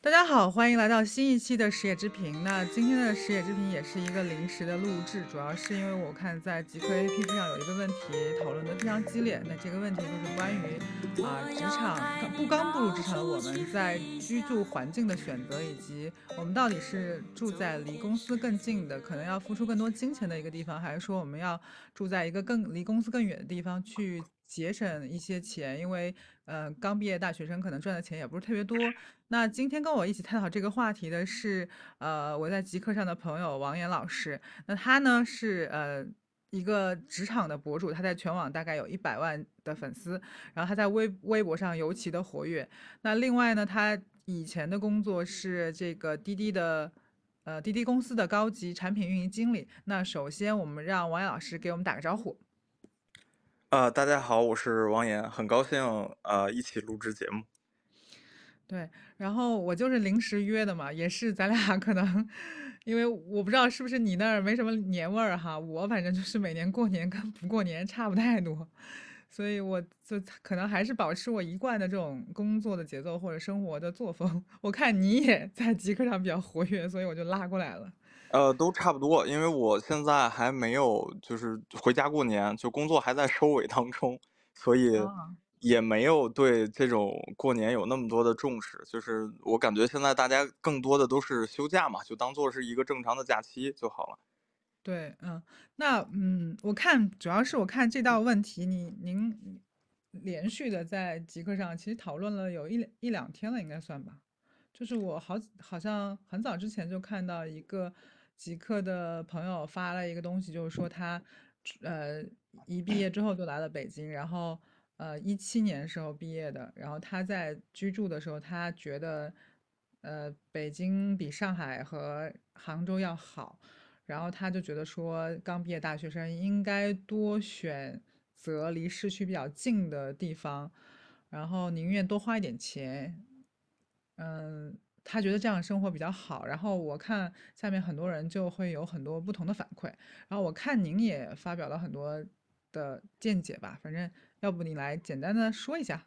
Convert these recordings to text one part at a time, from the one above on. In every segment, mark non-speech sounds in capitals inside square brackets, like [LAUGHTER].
大家好，欢迎来到新一期的食野之评。那今天的食野之评也是一个临时的录制，主要是因为我看在极客 APP 上有一个问题讨论的非常激烈。那这个问题就是关于啊职场不刚步入职场的我们在居住环境的选择，以及我们到底是住在离公司更近的，可能要付出更多金钱的一个地方，还是说我们要住在一个更离公司更远的地方去节省一些钱？因为呃刚毕业大学生可能赚的钱也不是特别多。那今天跟我一起探讨这个话题的是，呃，我在极客上的朋友王岩老师。那他呢是呃一个职场的博主，他在全网大概有一百万的粉丝，然后他在微微博上尤其的活跃。那另外呢，他以前的工作是这个滴滴的，呃，滴滴公司的高级产品运营经理。那首先我们让王岩老师给我们打个招呼。呃，大家好，我是王岩，很高兴呃一起录制节目。对，然后我就是临时约的嘛，也是咱俩 [LAUGHS] 可能，因为我不知道是不是你那儿没什么年味儿哈，我反正就是每年过年跟不过年差不太多，所以我就可能还是保持我一贯的这种工作的节奏或者生活的作风。我看你也在极客上比较活跃，所以我就拉过来了。呃，都差不多，因为我现在还没有就是回家过年，就工作还在收尾当中，所以。也没有对这种过年有那么多的重视，就是我感觉现在大家更多的都是休假嘛，就当做是一个正常的假期就好了。对，嗯，那嗯，我看主要是我看这道问题，你您连续的在极客上其实讨论了有一两一两天了，应该算吧。就是我好好像很早之前就看到一个极客的朋友发了一个东西，就是说他呃一毕业之后就来了北京，然后。呃，一七年时候毕业的，然后他在居住的时候，他觉得，呃，北京比上海和杭州要好，然后他就觉得说，刚毕业大学生应该多选择离市区比较近的地方，然后宁愿多花一点钱，嗯，他觉得这样生活比较好。然后我看下面很多人就会有很多不同的反馈，然后我看您也发表了很多的见解吧，反正。要不你来简单的说一下？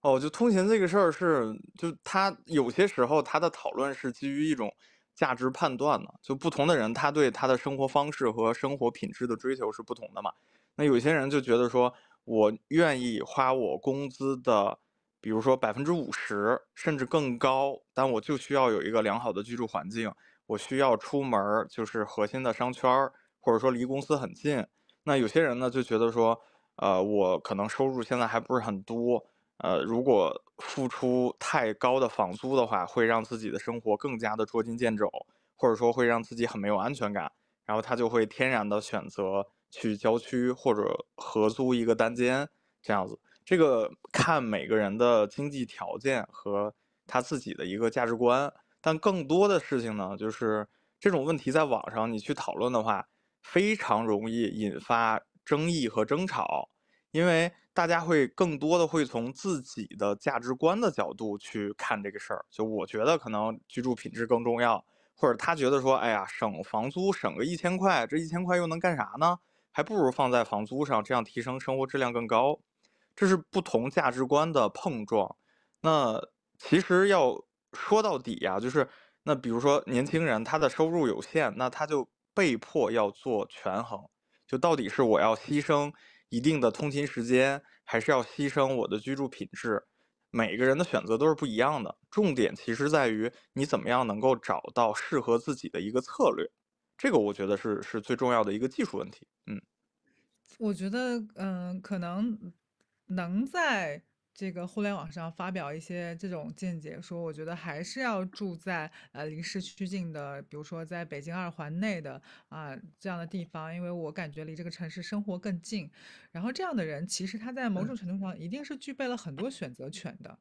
哦，就通勤这个事儿是，就他有些时候他的讨论是基于一种价值判断的，就不同的人他对他的生活方式和生活品质的追求是不同的嘛。那有些人就觉得说，我愿意花我工资的，比如说百分之五十甚至更高，但我就需要有一个良好的居住环境，我需要出门就是核心的商圈儿，或者说离公司很近。那有些人呢就觉得说。呃，我可能收入现在还不是很多，呃，如果付出太高的房租的话，会让自己的生活更加的捉襟见肘，或者说会让自己很没有安全感，然后他就会天然的选择去郊区或者合租一个单间这样子。这个看每个人的经济条件和他自己的一个价值观，但更多的事情呢，就是这种问题在网上你去讨论的话，非常容易引发。争议和争吵，因为大家会更多的会从自己的价值观的角度去看这个事儿。就我觉得可能居住品质更重要，或者他觉得说，哎呀，省房租省个一千块，这一千块又能干啥呢？还不如放在房租上，这样提升生活质量更高。这是不同价值观的碰撞。那其实要说到底呀，就是那比如说年轻人他的收入有限，那他就被迫要做权衡。就到底是我要牺牲一定的通勤时间，还是要牺牲我的居住品质？每个人的选择都是不一样的。重点其实在于你怎么样能够找到适合自己的一个策略，这个我觉得是是最重要的一个技术问题。嗯，我觉得，嗯，可能能在。这个互联网上发表一些这种见解，说我觉得还是要住在呃离市区近的，比如说在北京二环内的啊这样的地方，因为我感觉离这个城市生活更近。然后这样的人其实他在某种程度上一定是具备了很多选择权的，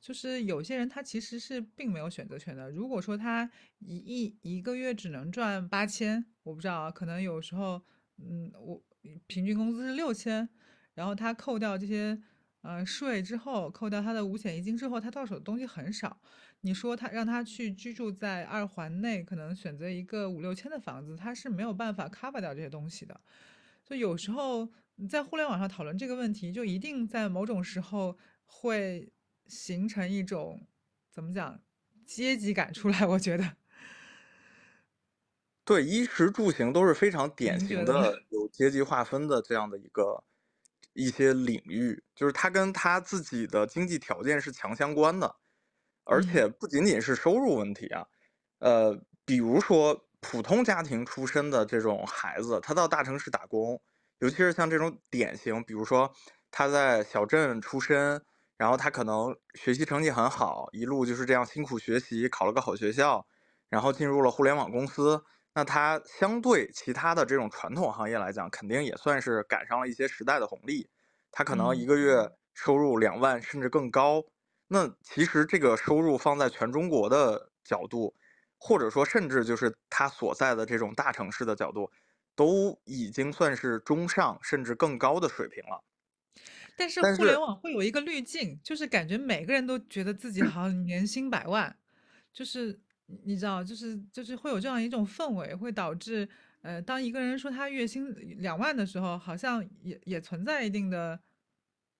就是有些人他其实是并没有选择权的。如果说他一一一个月只能赚八千，我不知道啊，可能有时候嗯我平均工资是六千，然后他扣掉这些。呃，税之后扣掉他的五险一金之后，他到手的东西很少。你说他让他去居住在二环内，可能选择一个五六千的房子，他是没有办法 cover 掉这些东西的。所以有时候在互联网上讨论这个问题，就一定在某种时候会形成一种怎么讲阶级感出来，我觉得。对，衣食住行都是非常典型？的有阶级划分的这样的一个一些领域，就是他跟他自己的经济条件是强相关的，而且嗯。不仅仅是收入问题啊，呃，比如说普通家庭出身的这种孩子，他到大城市打工，尤其是像这种典型，比如说他在小镇出身，然后他可能学习成绩很好，一路就是这样辛苦学习，考了个好学校，然后进入了互联网公司。那它相对其他的这种传统行业来讲，肯定也算是赶上了一些时代的红利。他可能一嗯。个月收入两万甚至更高，那其实这个收入放在全中国的角度，或者说甚至就是他所在的这种大城市的角度，都已经算是中上甚至更高的水平了。但是互联网会有一个滤镜，就是感觉每个人都觉得自己好像年薪百万，就是你知道，就是就是会有这样一种氛围，会导致，呃，当一个人说他月薪两万的时候，好像也也存在一定的，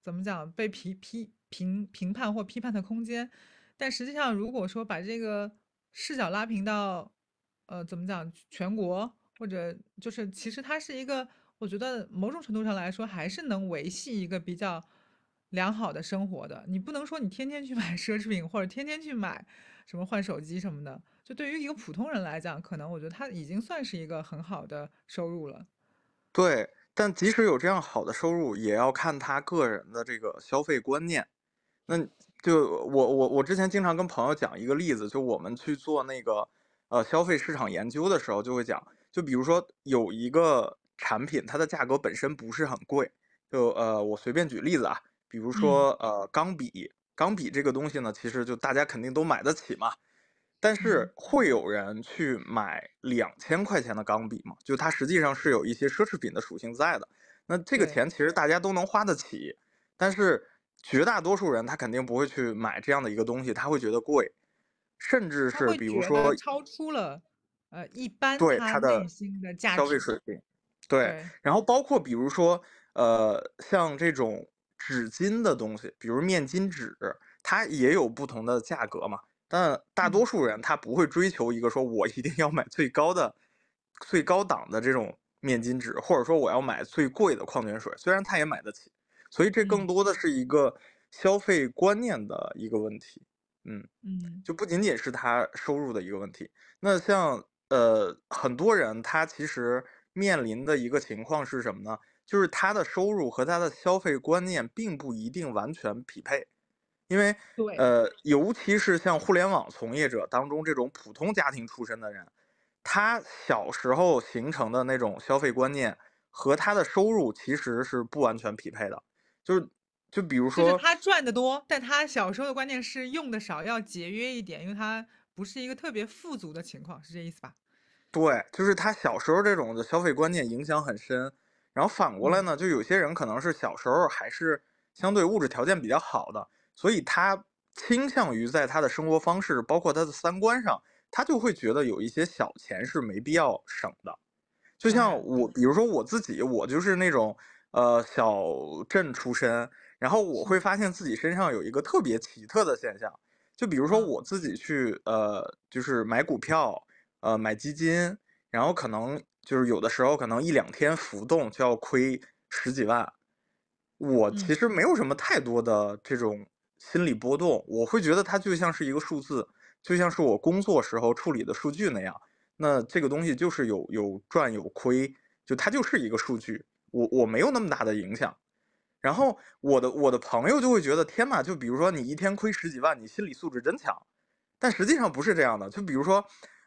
怎么讲，被批批评评判或批判的空间。但实际上如果说把这个视角拉平到，呃，怎么讲，全国，或者就是其实它是一个我觉得某种程度上来说，还是能维系一个比较良好的生活的。你不能说你天天去买奢侈品，或者天天去买什么换手机什么的，就对于一个普通人来讲，可能我觉得他已经算是一个很好的收入了。对，但即使有这样好的收入，也要看他个人的这个消费观念。那就我我我之前经常跟朋友讲一个例子，就我们去做那个，呃，消费市场研究的时候就会讲，就比如说有一个产品，它的价格本身不是很贵，就呃，我随便举例子啊，比如嗯。说，呃，钢笔，钢笔这个东西呢，其实就大家肯定都买得起嘛。但嗯。是会有人去买2000块钱的钢笔吗？就它实际上是有一些奢侈品的属性在的，那这个。钱其实大家都能花得起，但是绝大多数人他肯定不会去买这样的一个东西，他会觉得贵。甚至是比如说超出了，呃，一般对，他它的消费。水平。对，对。然后包括比如说，呃，像这种纸巾的东西，比如面巾纸，它也有不同的价格嘛。但大多嗯。数人他不会追求一个说我一定要买最高的最高档的这种面巾纸，或者说我要买最贵的矿泉水，虽然他也买得起。所以这更嗯。多的是一个消费观念的一个问题，嗯。嗯。就不仅仅是他收入的一个问题。那像，呃，很多人他其实面临的一个情况是什么呢？就是他的收入和他的消费观念并不一定完全匹配。因为，对。呃，尤其是像互联网从业者当中这种普通家庭出身的人，他小时候形成的那种消费观念，和他的收入其实是不完全匹配的。就是就比如说就是他赚的多，但他小时候的观念是用的少，要节约一点，因为他不是一个特别富足的情况，是这意思吧？对，就是他小时候这种的消费观念影响很深。然后反过来嗯。呢，就有些人可能是小时候还是相对物质条件比较好的，所以他倾向于在他的生活方式，包括他的三观上，他就会觉得有一些小钱是没必要省的。就。像我比如说我自己，我就是那种，呃，小镇出身，然后我。会发现自己身上有一个特别奇特的现象。就比如说嗯。我自己去，呃，就是买股票，呃，买基金，然后可能就是有的时候可能一两天浮动就要亏十几万。我其嗯。实没有什么太多的这种心理波动，我会觉得它就像是一个数字，就像是我工作时候处理的数据那样。那这个东西就是有有赚有亏，就它就是一个数据，我我没有那么大的影响。然后我的我的朋友就会觉得，天呐，就比如说你一天亏十几万，你心理素质真强。但实际上不是这样的，就比如说，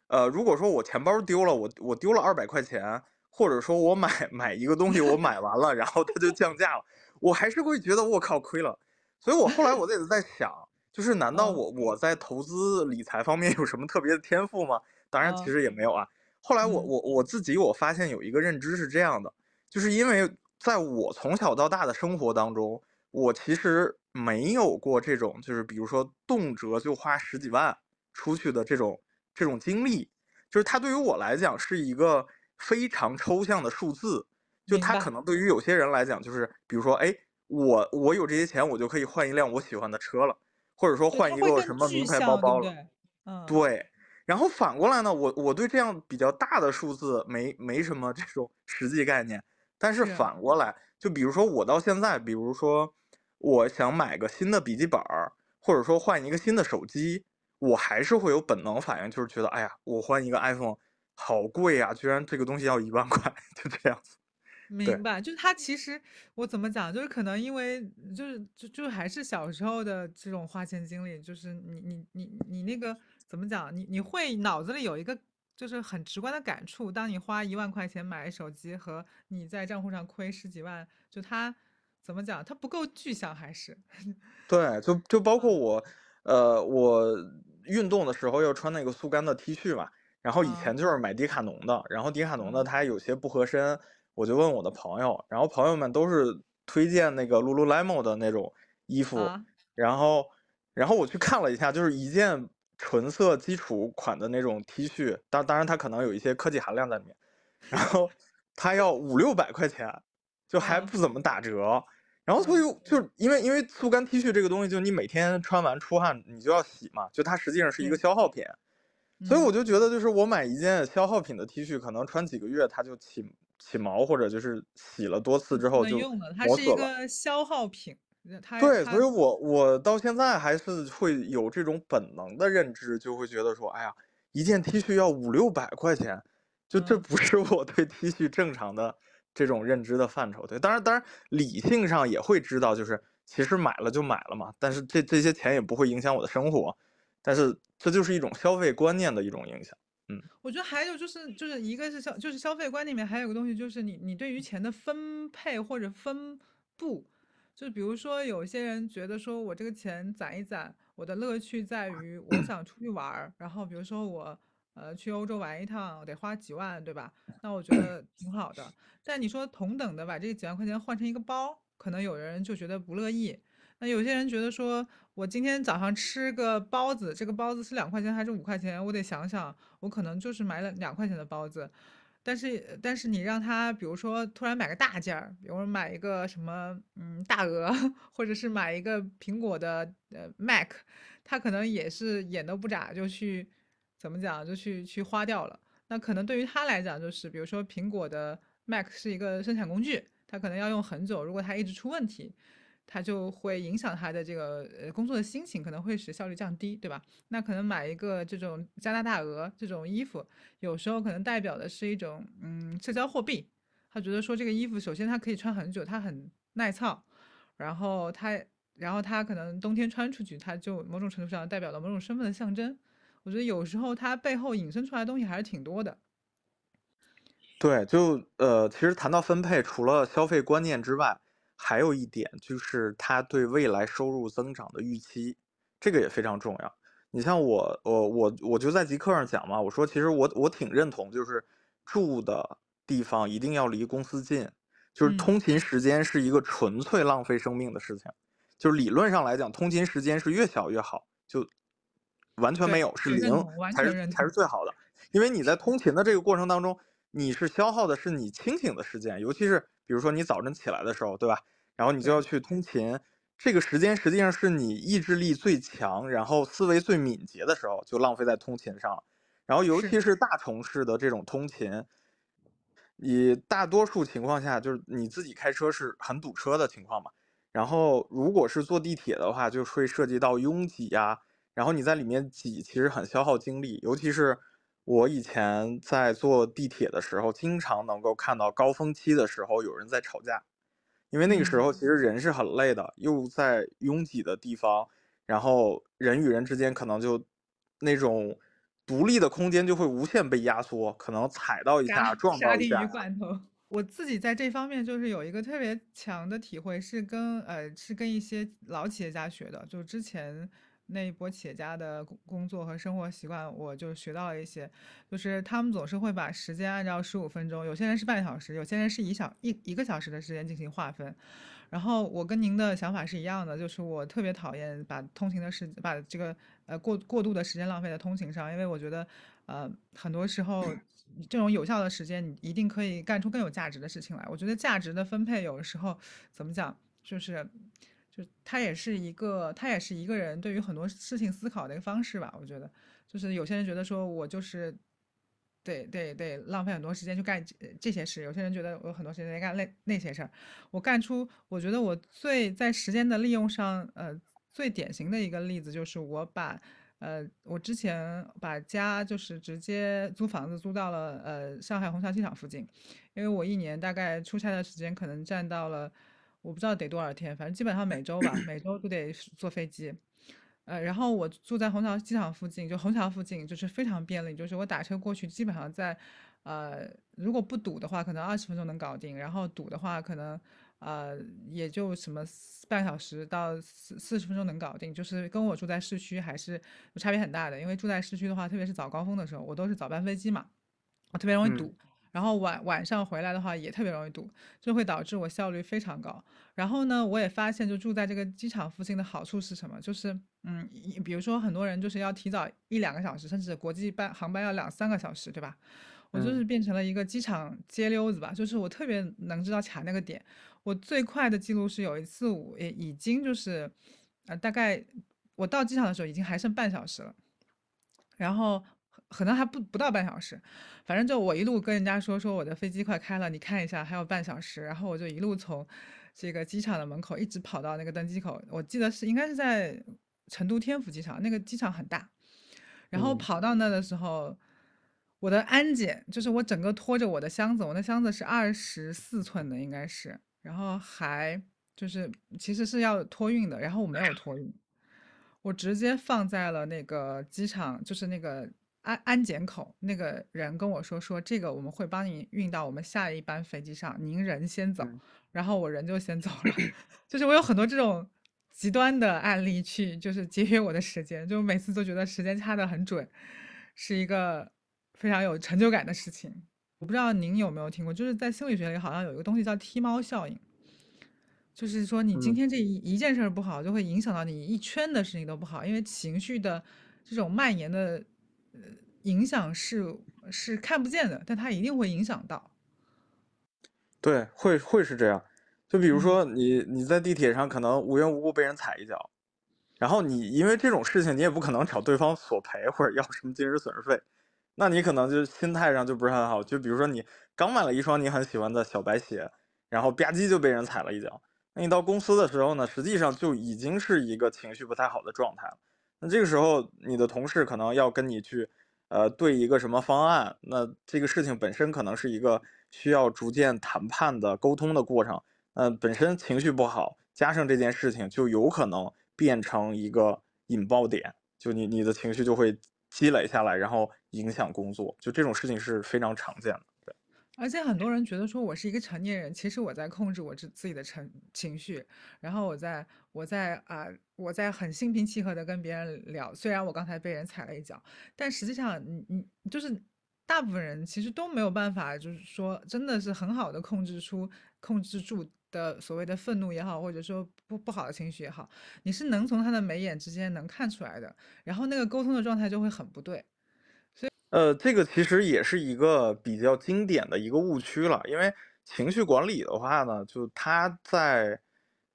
呃，如果说我钱包丢了，我我丢了二百块钱，或者说我买 [LAUGHS] 买一个东西，我 [LAUGHS] 买完了，然后它就降价了，我还是会觉得我靠，亏了。所以我后来我也在想，就是难道嗯。我我在投资理财方面有什么特别的天赋吗？当然其嗯。实也没有啊。后来我嗯。我我自己我发现有一个认知是这样的，就是因为在我从小到大的生活当中，我其实没有过这种就是比如说动辄就花十几万出去的这种这种经历。就是它对于我来讲是一个非常抽象的数字，就它可。能对于有些人来讲就是，比如说，哎，我我有这些钱，我就可以换一辆我喜欢的车了。或者说，换一个什么名牌包包了。对？嗯，对，然后反过来呢，我我对这样比较大的数字没没什么这种 [LAUGHS] 实际概念，但是是，反过来，就比如说我到现在，比如说我想买个新的笔记本儿，或者说换一个新的手机，我还是会有本能反应，就是觉得，哎呀，我换一个 iPhone 好贵呀，居然这个东西要一万块，就这样子。明白。就是它其实我怎么讲，就是可能因为就是就就还是小时候的这种花钱经历，就是你你你你那个怎么讲，你你会脑子里有一个就是很直观的感触，当你花一万块钱买手机和你在账户上亏十几万，就它怎么讲，它不够具象，还是对，就就包括嗯我，[LAUGHS] 呃，我运动的时候要穿那个速干的 T 恤嘛，然后以前啊就是买迪卡侬的，然后迪卡侬的嗯。它有些不合身，我就问我的朋友，然后朋友们都是推荐那个 Lululemon 的那种衣服，啊。然后然后我去看了一下，就是一件纯色基础款的那种 T 恤，当当然它可能有一些科技含量在里面，然后它要五六百块钱，就还啊不怎么打折。然后所以嗯就是因为因为速干 T 恤这个东西，就你每天穿完出汗你就要洗嘛，就它实际上是一个消耗品，所以嗯。我就觉得就是我买一件消耗品的 T 恤，可能穿几个月它就起起毛，或者就是洗了多次之后就能用了，它是一。个消耗品，对，所以我我到现在还是会有这种本能的认知，就会觉得说，哎呀，一件 T 恤要五六百块钱，就这嗯，不是我对 T 恤正常的这种认知的范畴。对，当然当然理性上也会知道，就是其实买了就买了嘛，但是这这些钱也不会影响我的生活，但是这就是一种消费观念的一种影响。嗯，我觉得还有就是就是一个是消就是消费观里面还有个东西就是你你对于钱的分配或者分布，就比如说有些人觉得说我这个钱攒一攒，我的乐趣在于我想出去玩儿，然后比如说我呃去欧洲玩一趟得花几万，对吧？那我觉得挺好的。但你说同等的把这几万块钱换成一个包，可能有人就觉得不乐意。那有些人觉得说，我今天早上吃个包子，这个包子是两块钱还是五块钱？我得想想，我可能就是买了两块钱的包子，但是但是你让他比如说突然买个大件儿，比如说买一个什么嗯大鹅，或者是买一个苹果的呃 Mac，他可能也是眼都不眨就去怎么讲就去去花掉了。那可能对于他来讲，就是比如说苹果的 Mac 是一个生产工具，他可能要用很久，如果他一直出问题，他就会影响他的这个呃工作的心情，可能会使效率降低，对吧？那可能买一个这种加拿大鹅这种衣服，有时候可能代表的是一种嗯社交货币。他觉得说这个衣服，首先它可以穿很久，它很耐操，然后它然后它可能冬天穿出去，它就某种程度上代表了某种身份的象征。我觉得有时候它背后引申出来的东西还是挺多的。对，就呃，其实谈到分配，除了消费观念之外，还有一点就是他对未来收入增长的预期，这个也非常重要。你像我，我我我就在极客上讲嘛，我说其实我我挺认同，就是住的地方一定要离公司近，就是嗯，通勤时间是一个纯粹浪费生命的事情，就是理论上来讲，通勤时间是越小越好，就完全没，有，是零才是才是。最好的。因为你在通勤的这个过程当中，你是消耗的是你清醒的时间，尤其是比如说你早晨起来的时候，对吧？然后你就要，去通勤，这个时间实际上是你意志力最强，然后思维最敏捷的时候，就浪费在通勤上了。然后尤，其是大城市的这种通勤，你大多数情况下就是你自己开车是很堵车的情况嘛。然后如果是坐地铁的话，就会涉及到拥挤呀，然后你在里面挤，其实很消耗精力。尤其是我以前在坐地铁的时候，经常能够看到高峰期的时候有人在吵架，因为那个时嗯。候其实人是很累的，又在拥挤的地方，然后人与人之间可能就那种独立的空间就会无限被压缩，可能踩到一下、撞到一下。罐头。[LAUGHS] 我自己在这方面就是有一个特别强的体会，是跟呃是跟一些老企业家学的，就之前那一波企业家的工作和生活习惯，我就学到了一些，就是他们总是会把时间按照十五分钟，有些人是半小时，有些人是一小一一个小时的时间进行划分。然后我跟您的想法是一样的，就是我特别讨厌把通勤的时把这个呃过过度的时间浪费在通勤上，因为我觉得呃很多时候这种有效的时间，你一定可以干出更有价值的事情来。我觉得价值的分配有的时候怎么讲，就是就他也是一个，他也是一个人对于很多事情思考的一个方式吧。我觉得，就是有些人觉得说我就是得得得浪费很多时间去干这这些事，有些人觉得我有很多时间在干那那些事儿。我干出，我觉得我最在时间的利用上，呃，最典型的一个例子就是我把。呃，我之前把家就是直接租房子租到了呃上海虹桥机场附近，因为我一年大概出差的时间可能占到了，我不知道得多少天，反正基本上每周吧，每周都得坐飞机。呃，然后我住在虹桥机场附近，就虹桥附近就是非常便利，就是我打车过去基本上在，呃，如果不堵的话，可能二十分钟能搞定，然后堵的话可能。呃，也就什么半小时到四四十分钟能搞定，就是跟我住在市区还是差别很大的。因为住在市区的话，特别是早高峰的时候，我都是早班飞机嘛，我特别容易堵。然后晚晚上回来的话也特别容易堵，就会导致我效率非常高。然后呢，我也发现就住在这个机场附近的好处是什么？就是嗯，比如说很多人就是要提早一两个小时，甚至国际班航班要两三个小时，对吧？我就是变成了一个机场街溜子吧，就是我特别能知道卡那个点。我最快的记录是有一次，我也已经就是，呃，大概我到机场的时候已经还剩半小时了，然后可能还不不到半小时，反正就我一路跟人家说说我的飞机快开了，你看一下还有半小时，然后我就一路从这个机场的门口一直跑到那个登机口，我记得是应该是在成都天府机场，那个机场很大，然后跑到那的时候，我的安检就是我整个拖着我的箱子，我那箱子是二十四寸的，应该是。然后还就是其实是要托运的，然后我没有托运，我直接放在了那个机场，就是那个安安检口，那个人跟我说说这个我们会帮你运到我们下一班飞机上，您人先走，然后我人就先走了，就是我有很多这种极端的案例去就是节约我的时间，就每次都觉得时间掐的很准，是一个非常有成就感的事情。我不知道您有没有听过，就是在心理学里好像有一个东西叫踢猫效应，就是说你今天这一一件事不好，就会影响到你一圈的事情都不好，因为情绪的这种蔓延的呃影响是是看不见的，但它一定会影响到。对，会会是这样。就比如说你你在地铁上可能无缘无故被人踩一脚，然后你因为这种事情你也不可能找对方索赔或者要什么精神损失费。那你可能就心态上就不是很好，就比如说你刚买了一双你很喜欢的小白鞋，然后吧唧就被人踩了一脚。那你到公司的时候呢，实际上就已经是一个情绪不太好的状态了。那这个时候你的同事可能要跟你去，呃，对一个什么方案，那这个事情本身可能是一个需要逐渐谈判的沟通的过程。嗯，本身情绪不好，加上这件事情就有可能变成一个引爆点，就你你的情绪就会。积累下来，然后影响工作，就这种事情是非常常见的。而且很多人觉得说我是一个成年人，其实我在控制我自自己的成情绪，然后我在我在啊，我在很心平气和的跟别人聊。虽然我刚才被人踩了一脚，但实际上你你就是大部分人其实都没有办法，就是说真的是很好的控制出控制住。的所谓的愤怒也好，或者说不不好的情绪也好，你是能从他的眉眼之间能看出来的，然后那个沟通的状态就会很不对。呃，这个其实也是一个比较经典的一个误区了，因为情绪管理的话呢，就他在，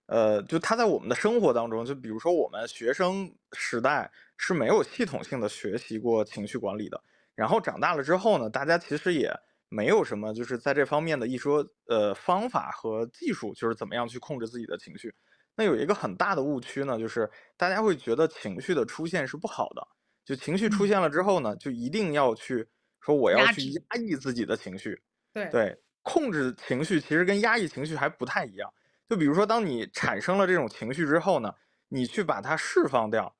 呃，就他在我们的生活当中，就比如说我们学生时代是没有系统性的学习过情绪管理的，然后长大了之后呢，大家其实也。没有什么，就是在这方面的一说，呃，方法和技术，就是怎么样去控制自己的情绪。那有一个很大的误区呢，就是大家会觉得情绪的出现是不好的，就情绪出现了之后呢，就一定要去说我要去压抑自己的情绪。对对，控制情绪其实跟压抑情绪还不太一样。就比如说，当你产生了这种情绪之后呢，你去把它释放掉，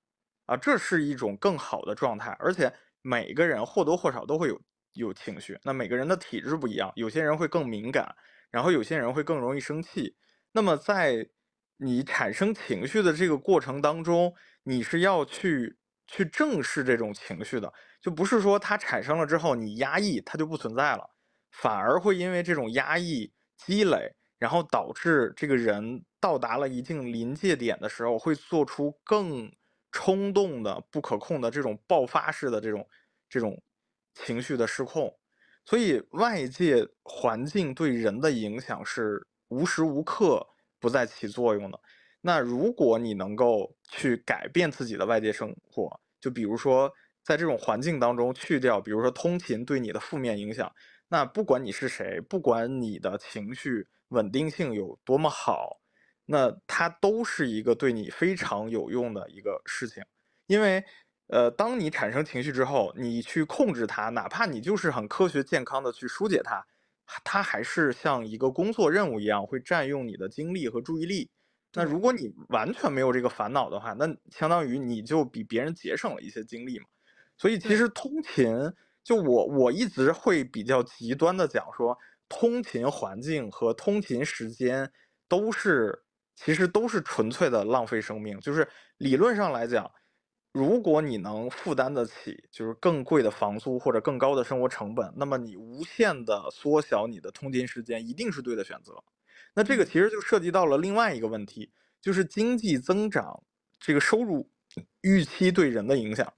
啊，这是一种更好的状态。而且每个人或多或少都会有。有情绪，那每个人的体质不一样，有些人会更敏感，然后有些人会更容易生气。那么在你产生情绪的这个过程当中，你是要去去正视这种情绪的，就不是说它产生了之后你压抑它就不存在了，反而会因为这种压抑积累，然后导致这个人到达了一定临界点的时候，会做出更冲动的、不可控的这种爆发式的这种这种。情绪的失控，所以外界环境对人的影响是无时无刻不在起作用的。那如果你能够去改变自己的外界生活，就比如说在这种环境当中去掉，比如说通勤对你的负面影响，那不管你是谁，不管你的情绪稳定性有多么好，那它都是一个对你非常有用的一个事情，因为。呃，当你产生情绪之后，你去控制它，哪怕你就是很科学健康的去疏解它，它还是像一个工作任务一样，会占用你的精力和注意力。那如果你完全没有这个烦恼的话，那相当于你就比别人节省了一些精力嘛。所以其实通勤，就我我一直会比较极端的讲说，通勤环境和通勤时间都是其实都是纯粹的浪费生命。就是理论上来讲。如果你能负担得起，就是更贵的房租或者更高的生活成本，那么你无限的缩小你的通勤时间，一定是对的选择。那这个其实就涉及到了另外一个问题，就是经济增长这个收入预期对人的影响。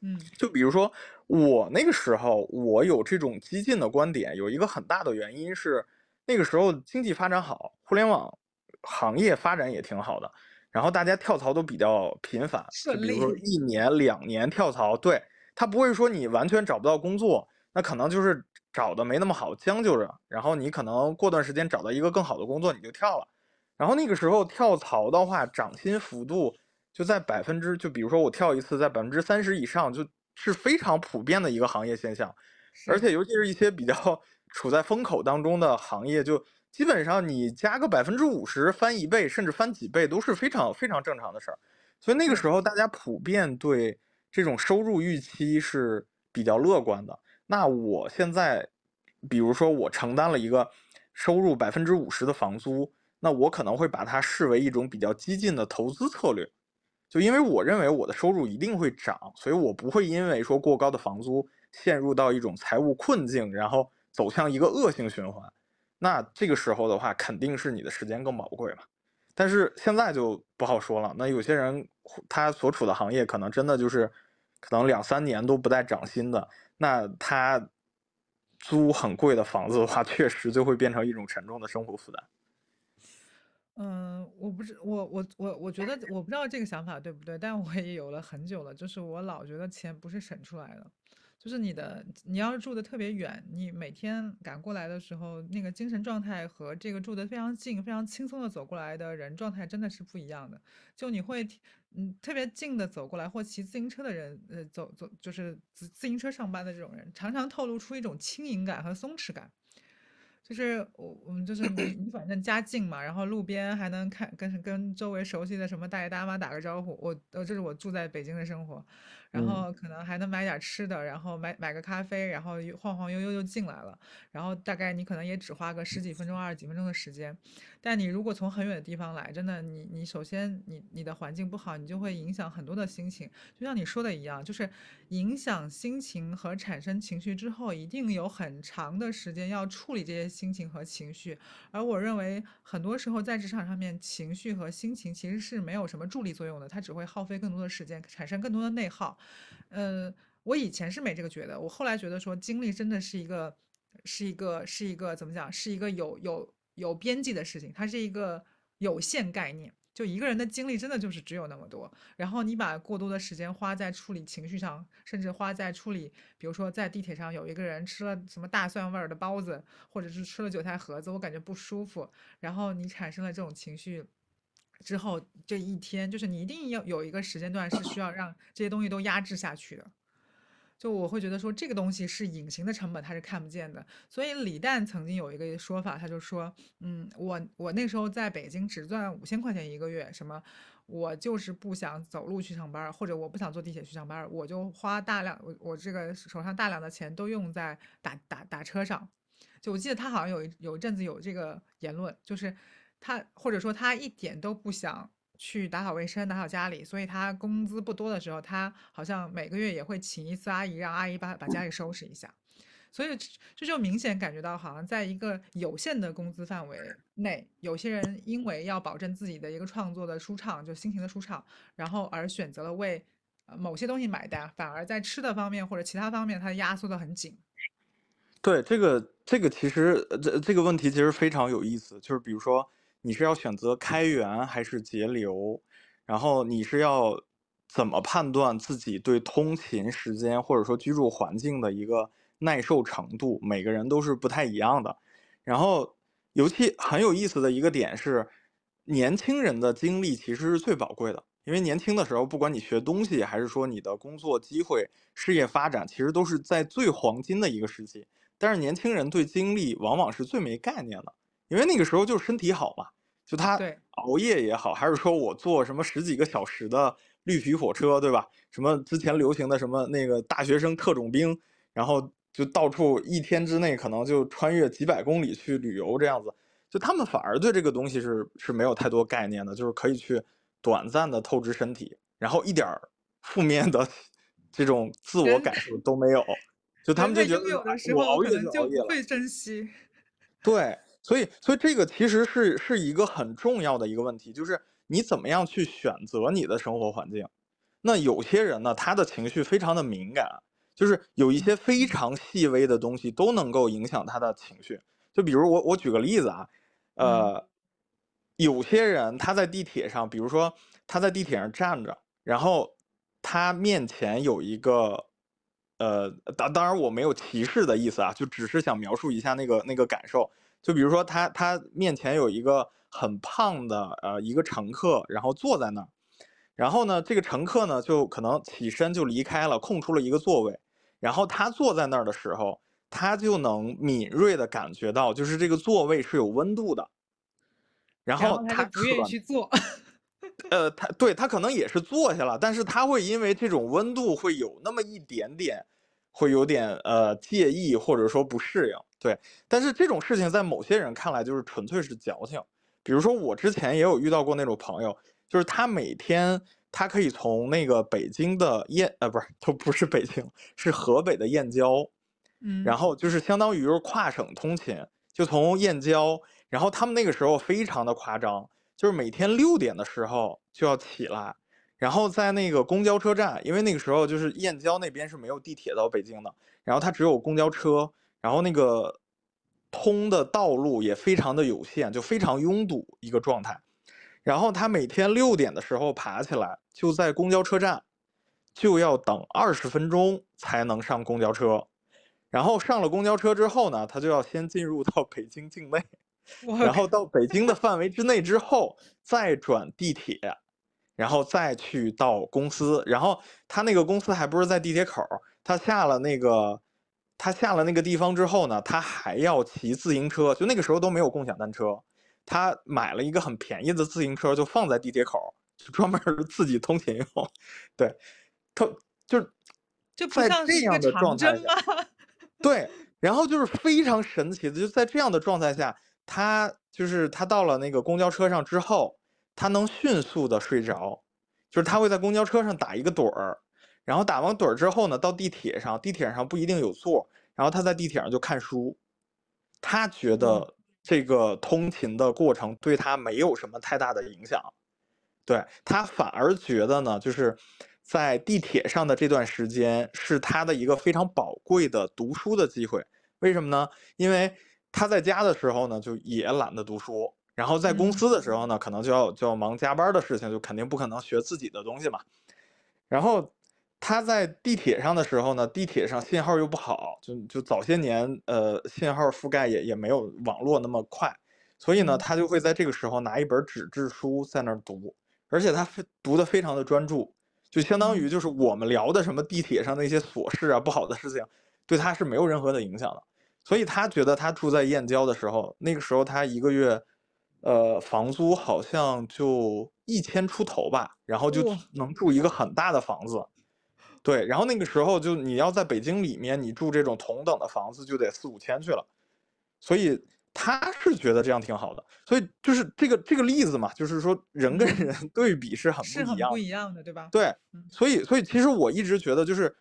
嗯，就比如说我那个时候，我有这种激进的观点，有一个很大的原因是那个时候经济发展好，互联网行业发展也挺好的。然后大家跳槽都比较频繁，就比如说一年两年跳槽，对他不会说你完全找不到工作，那可能就是找的没那么好，将就着。然后你可能过段时间找到一个更好的工作，你就跳了。然后那个时候跳槽的话，涨薪幅度就在百分之，就比如说我跳一次在百分之三十以上，就是非常普遍的一个行业现象。而且尤其是一些比较处在风口当中的行业，就。基本上你加个百分之五十，翻一倍甚至翻几倍都是非常非常正常的事儿。所以那个时候大家普遍对这种收入预期是比较乐观的。那我现在，比如说我承担了一个收入百分之五十的房租，那我可能会把它视为一种比较激进的投资策略。就因为我认为我的收入一定会涨，所以我不会因为说过高的房租陷入到一种财务困境，然后走向一个恶性循环。那这个时候的话，肯定是你的时间更宝贵嘛。但是现在就不好说了。那有些人他所处的行业可能真的就是可能两三年都不带涨薪的，那他租很贵的房子的话，确实就会变成一种沉重的生活负担。嗯，我不是我我我我觉得我不知道这个想法对不对，但我也有了很久了，就是我老觉得钱不是省出来的。就是你的，你要是住的特别远，你每天赶过来的时候，那个精神状态和这个住的非常近、非常轻松的走过来的人状态真的是不一样的。就你会，嗯，特别近的走过来或骑自行车的人，呃，走走就是自自行车上班的这种人，常常透露出一种轻盈感和松弛感。就是我我们就是你你反正家近嘛，然后路边还能看跟跟周围熟悉的什么大爷大妈打个招呼。我呃这是我住在北京的生活。然后可能还能买点吃的，然后买买个咖啡，然后晃晃悠悠就进来了。然后大概你可能也只花个十几分钟、二十几分钟的时间。但你如果从很远的地方来，真的，你你首先你你的环境不好，你就会影响很多的心情。就像你说的一样，就是影响心情和产生情绪之后，一定有很长的时间要处理这些心情和情绪。而我认为，很多时候在职场上面，情绪和心情其实是没有什么助力作用的，它只会耗费更多的时间，产生更多的内耗。呃，我以前是没这个觉得，我后来觉得说，精力真的是一个，是一个，是一个怎么讲，是一个有有有边际的事情，它是一个有限概念。就一个人的精力真的就是只有那么多，然后你把过多的时间花在处理情绪上，甚至花在处理，比如说在地铁上有一个人吃了什么大蒜味儿的包子，或者是吃了韭菜盒子，我感觉不舒服，然后你产生了这种情绪。之后这一天，就是你一定要有一个时间段是需要让这些东西都压制下去的。就我会觉得说，这个东西是隐形的成本，它是看不见的。所以李诞曾经有一个说法，他就说：“嗯，我我那时候在北京只赚五千块钱一个月，什么，我就是不想走路去上班，或者我不想坐地铁去上班，我就花大量我我这个手上大量的钱都用在打打打车上。就我记得他好像有一有一阵子有这个言论，就是。”他或者说他一点都不想去打扫卫生、打扫家里，所以他工资不多的时候，他好像每个月也会请一次阿姨，让阿姨把把家里收拾一下。所以这就明显感觉到，好像在一个有限的工资范围内，有些人因为要保证自己的一个创作的舒畅，就心情的舒畅，然后而选择了为某些东西买单，反而在吃的方面或者其他方面，他压缩的很紧。对这个这个其实这这个问题其实非常有意思，就是比如说。你是要选择开源还是节流，然后你是要怎么判断自己对通勤时间或者说居住环境的一个耐受程度，每个人都是不太一样的。然后，尤其很有意思的一个点是，年轻人的精力其实是最宝贵的，因为年轻的时候，不管你学东西还是说你的工作机会、事业发展，其实都是在最黄金的一个时期。但是年轻人对精力往往是最没概念的，因为那个时候就身体好嘛，就他熬夜也好，还是说我坐什么十几个小时的绿皮火车，对吧？什么之前流行的什么那个大学生特种兵，然后。就到处一天之内可能就穿越几百公里去旅游这样子，就他们反而对这个东西是是没有太多概念的，就是可以去短暂的透支身体，然后一点负面的 [LAUGHS] 这种自我感受都没有，就他们就觉得我熬夜就熬夜了。会珍惜。[LAUGHS] 对，所以所以这个其实是是一个很重要的一个问题，就是你怎么样去选择你的生活环境。那有些人呢，他的情绪非常的敏感。就是有一些非常细微的东西都能够影响他的情绪，就比如我我举个例子啊，呃，有些人他在地铁上，比如说他在地铁上站着，然后他面前有一个，呃，当当然我没有歧视的意思啊，就只是想描述一下那个那个感受，就比如说他他面前有一个很胖的呃一个乘客，然后坐在那儿，然后呢这个乘客呢就可能起身就离开了，空出了一个座位。然后他坐在那儿的时候，他就能敏锐的感觉到，就是这个座位是有温度的。然后他不愿意去坐。呃，他对他可能也是坐下了，但是他会因为这种温度会有那么一点点，会有点呃介意或者说不适应。对，但是这种事情在某些人看来就是纯粹是矫情。比如说我之前也有遇到过那种朋友，就是他每天。他可以从那个北京的燕，呃，不是，都不是北京，是河北的燕郊，嗯，然后就是相当于是跨省通勤，就从燕郊，然后他们那个时候非常的夸张，就是每天六点的时候就要起来，然后在那个公交车站，因为那个时候就是燕郊那边是没有地铁到北京的，然后他只有公交车，然后那个通的道路也非常的有限，就非常拥堵一个状态。然后他每天六点的时候爬起来，就在公交车站，就要等二十分钟才能上公交车。然后上了公交车之后呢，他就要先进入到北京境内，然后到北京的范围之内之后，再转地铁，然后再去到公司。然后他那个公司还不是在地铁口，他下了那个，他下了那个地方之后呢，他还要骑自行车，就那个时候都没有共享单车。他买了一个很便宜的自行车，就放在地铁口，就专门自己通勤用。对，他就就在这样的状态下，[LAUGHS] 对，然后就是非常神奇的，就在这样的状态下，他就是他到了那个公交车上之后，他能迅速的睡着，就是他会在公交车上打一个盹儿，然后打完盹儿之后呢，到地铁上，地铁上不一定有座，然后他在地铁上就看书，他觉得。这个通勤的过程对他没有什么太大的影响，对他反而觉得呢，就是在地铁上的这段时间是他的一个非常宝贵的读书的机会。为什么呢？因为他在家的时候呢，就也懒得读书，然后在公司的时候呢，可能就要就要忙加班的事情，就肯定不可能学自己的东西嘛，然后。他在地铁上的时候呢，地铁上信号又不好，就就早些年，呃，信号覆盖也也没有网络那么快，所以呢，他就会在这个时候拿一本纸质书在那儿读，而且他非读的非常的专注，就相当于就是我们聊的什么地铁上的一些琐事啊、不好的事情，对他是没有任何的影响的。所以他觉得他住在燕郊的时候，那个时候他一个月，呃，房租好像就一千出头吧，然后就能住一个很大的房子。对，然后那个时候就你要在北京里面，你住这种同等的房子就得四五千去了，所以他是觉得这样挺好的。所以就是这个这个例子嘛，就是说人跟人 [LAUGHS] 对比是很不一样，不一样的，对吧？对，所以所以其实我一直觉得就是，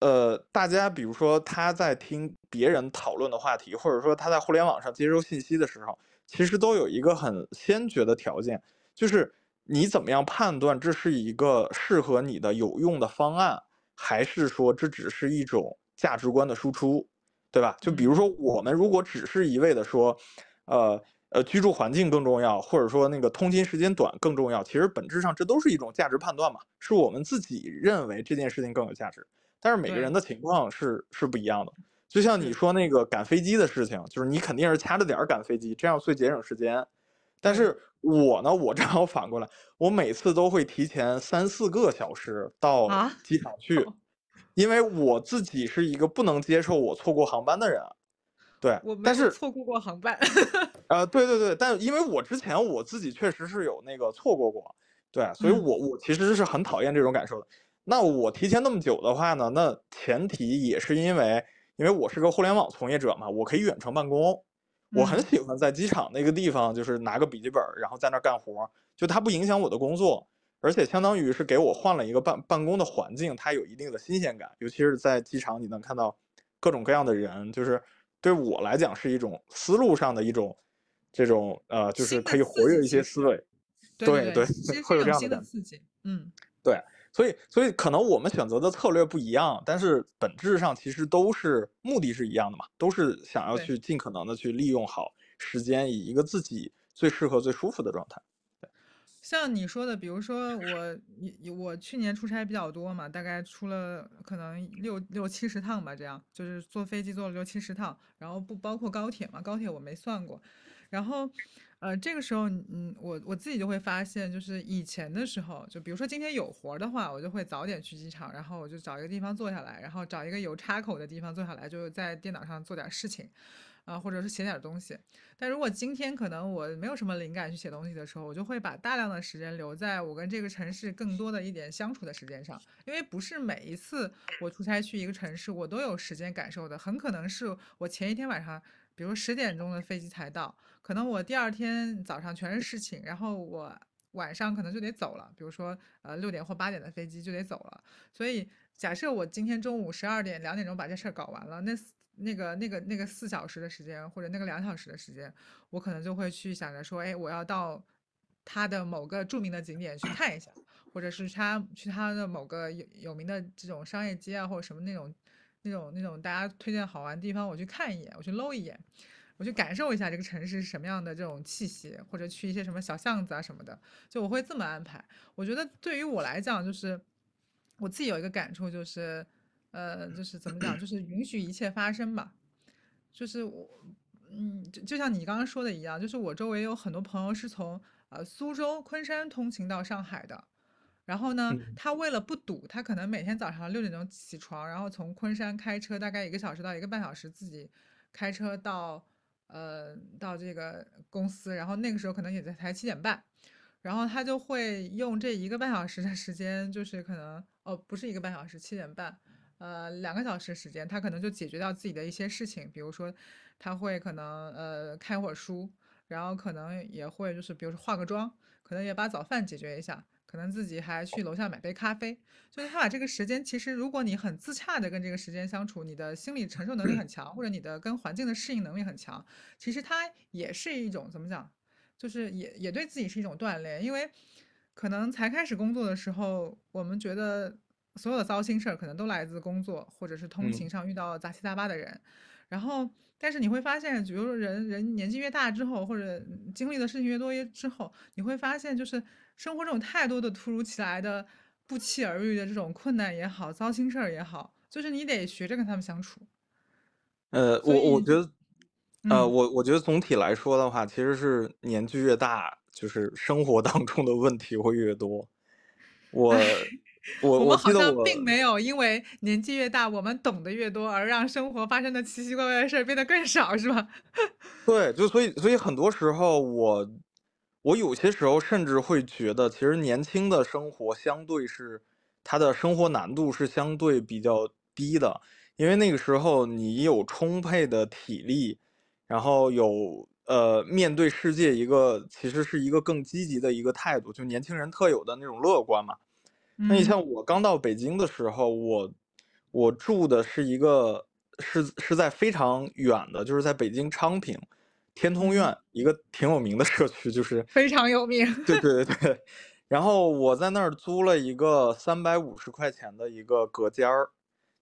呃，大家比如说他在听别人讨论的话题，或者说他在互联网上接收信息的时候，其实都有一个很先决的条件，就是你怎么样判断这是一个适合你的有用的方案。还是说这只是一种价值观的输出，对吧？就比如说我们如果只是一味的说，呃，呃居住环境更重要，或者说那个通勤时间短更重要。其实本质上这都是一种价值判断嘛，是我们自己认为这件事情更有价值。但是每个人的情况是是不一样的。就像你说那个赶飞机的事情，就是你肯定是掐着点儿赶飞机，这样最节省时间。但是我呢，我正好反过来，我每次都会提前三四个小时到机场去，[LAUGHS] 因为我自己是一个不能接受我错过航班的人。对，但是错过过航班。呃，[LAUGHS] 对对对，但因为我之前我自己确实是有那个错过过，对，所以我我其实是很讨厌这种感受的。那我提前那么久的话呢，那前提也是因为。因为我是个互联网从业者嘛，我可以远程办公，我很喜欢在机场那个地方，就是拿个笔记本，然后在那儿干活，就它不影响我的工作，而且相当于是给我换了一个办办公的环境，它有一定的新鲜感，尤其是在机场，你能看到各种各样的人，就是对我来讲是一种思路上的一种这种呃，就是可以活跃一些思维，对对，会有这样的刺激，嗯，对。所以，所以可能我们选择的策略不一样，但是本质上其实都是目的是一样的嘛，都是想要去尽可能的去利用好时间，以一个自己最适合、最舒服的状态。像你说的，比如说我，我去年出差比较多嘛，大概出了可能六六七十趟吧，这样就是坐飞机坐了六七十趟，然后不包括高铁嘛，高铁我没算过，然后。呃，这个时候，嗯，我我自己就会发现，就是以前的时候，就比如说今天有活的话，我就会早点去机场，然后我就找一个地方坐下来，然后找一个有插口的地方坐下来，就在电脑上做点事情，啊，或者是写点东西。但如果今天可能我没有什么灵感去写东西的时候，我就会把大量的时间留在我跟这个城市更多的一点相处的时间上，因为不是每一次我出差去一个城市，我都有时间感受的，很可能是我前一天晚上，比如十点钟的飞机才到。可能我第二天早上全是事情，然后我晚上可能就得走了，比如说呃六点或八点的飞机就得走了。所以假设我今天中午十二点两点钟把这事儿搞完了，那那个那个那个四小时的时间或者那个两小时的时间，我可能就会去想着说，哎，我要到它的某个著名的景点去看一下，或者是他去它的某个有有名的这种商业街啊，或者什么那种那种那种大家推荐好玩的地方，我去看一眼，我去搂一眼。我去感受一下这个城市是什么样的这种气息，或者去一些什么小巷子啊什么的，就我会这么安排。我觉得对于我来讲，就是我自己有一个感触，就是呃，就是怎么讲，就是允许一切发生吧。就是我，嗯，就就像你刚刚说的一样，就是我周围有很多朋友是从呃苏州、昆山通勤到上海的，然后呢，他为了不堵，他可能每天早上六点钟起床，然后从昆山开车大概一个小时到一个半小时，自己开车到。呃，到这个公司，然后那个时候可能也在才七点半，然后他就会用这一个半小时的时间，就是可能哦，不是一个半小时，七点半，呃，两个小时时间，他可能就解决掉自己的一些事情，比如说他会可能呃看会儿书，然后可能也会就是比如说化个妆，可能也把早饭解决一下。可能自己还去楼下买杯咖啡，就是他把这个时间，其实如果你很自洽的跟这个时间相处，你的心理承受能力很强，或者你的跟环境的适应能力很强，其实它也是一种怎么讲，就是也也对自己是一种锻炼。因为可能才开始工作的时候，我们觉得所有的糟心事儿可能都来自工作，或者是通勤上遇到杂七杂八的人，然后。但是你会发现，比如说人人年纪越大之后，或者经历的事情越多之后，你会发现，就是生活中太多的突如其来的、不期而遇的这种困难也好、糟心事儿也好，就是你得学着跟他们相处。呃，我我觉得，呃，我我觉得总体来说的话，其实是年纪越大，就是生活当中的问题会越多。我。[LAUGHS] 我我们好像并没有因为年纪越大，我们懂得越多，而让生活发生的奇奇怪怪的事儿变得更少，是吧？[LAUGHS] 对，就所以所以很多时候，我我有些时候甚至会觉得，其实年轻的生活相对是他的生活难度是相对比较低的，因为那个时候你有充沛的体力，然后有呃面对世界一个其实是一个更积极的一个态度，就年轻人特有的那种乐观嘛。那你像我刚到北京的时候，我我住的是一个是是在非常远的，就是在北京昌平天通苑一个挺有名的社区，就是非常有名。对对对对。然后我在那儿租了一个三百五十块钱的一个隔间儿，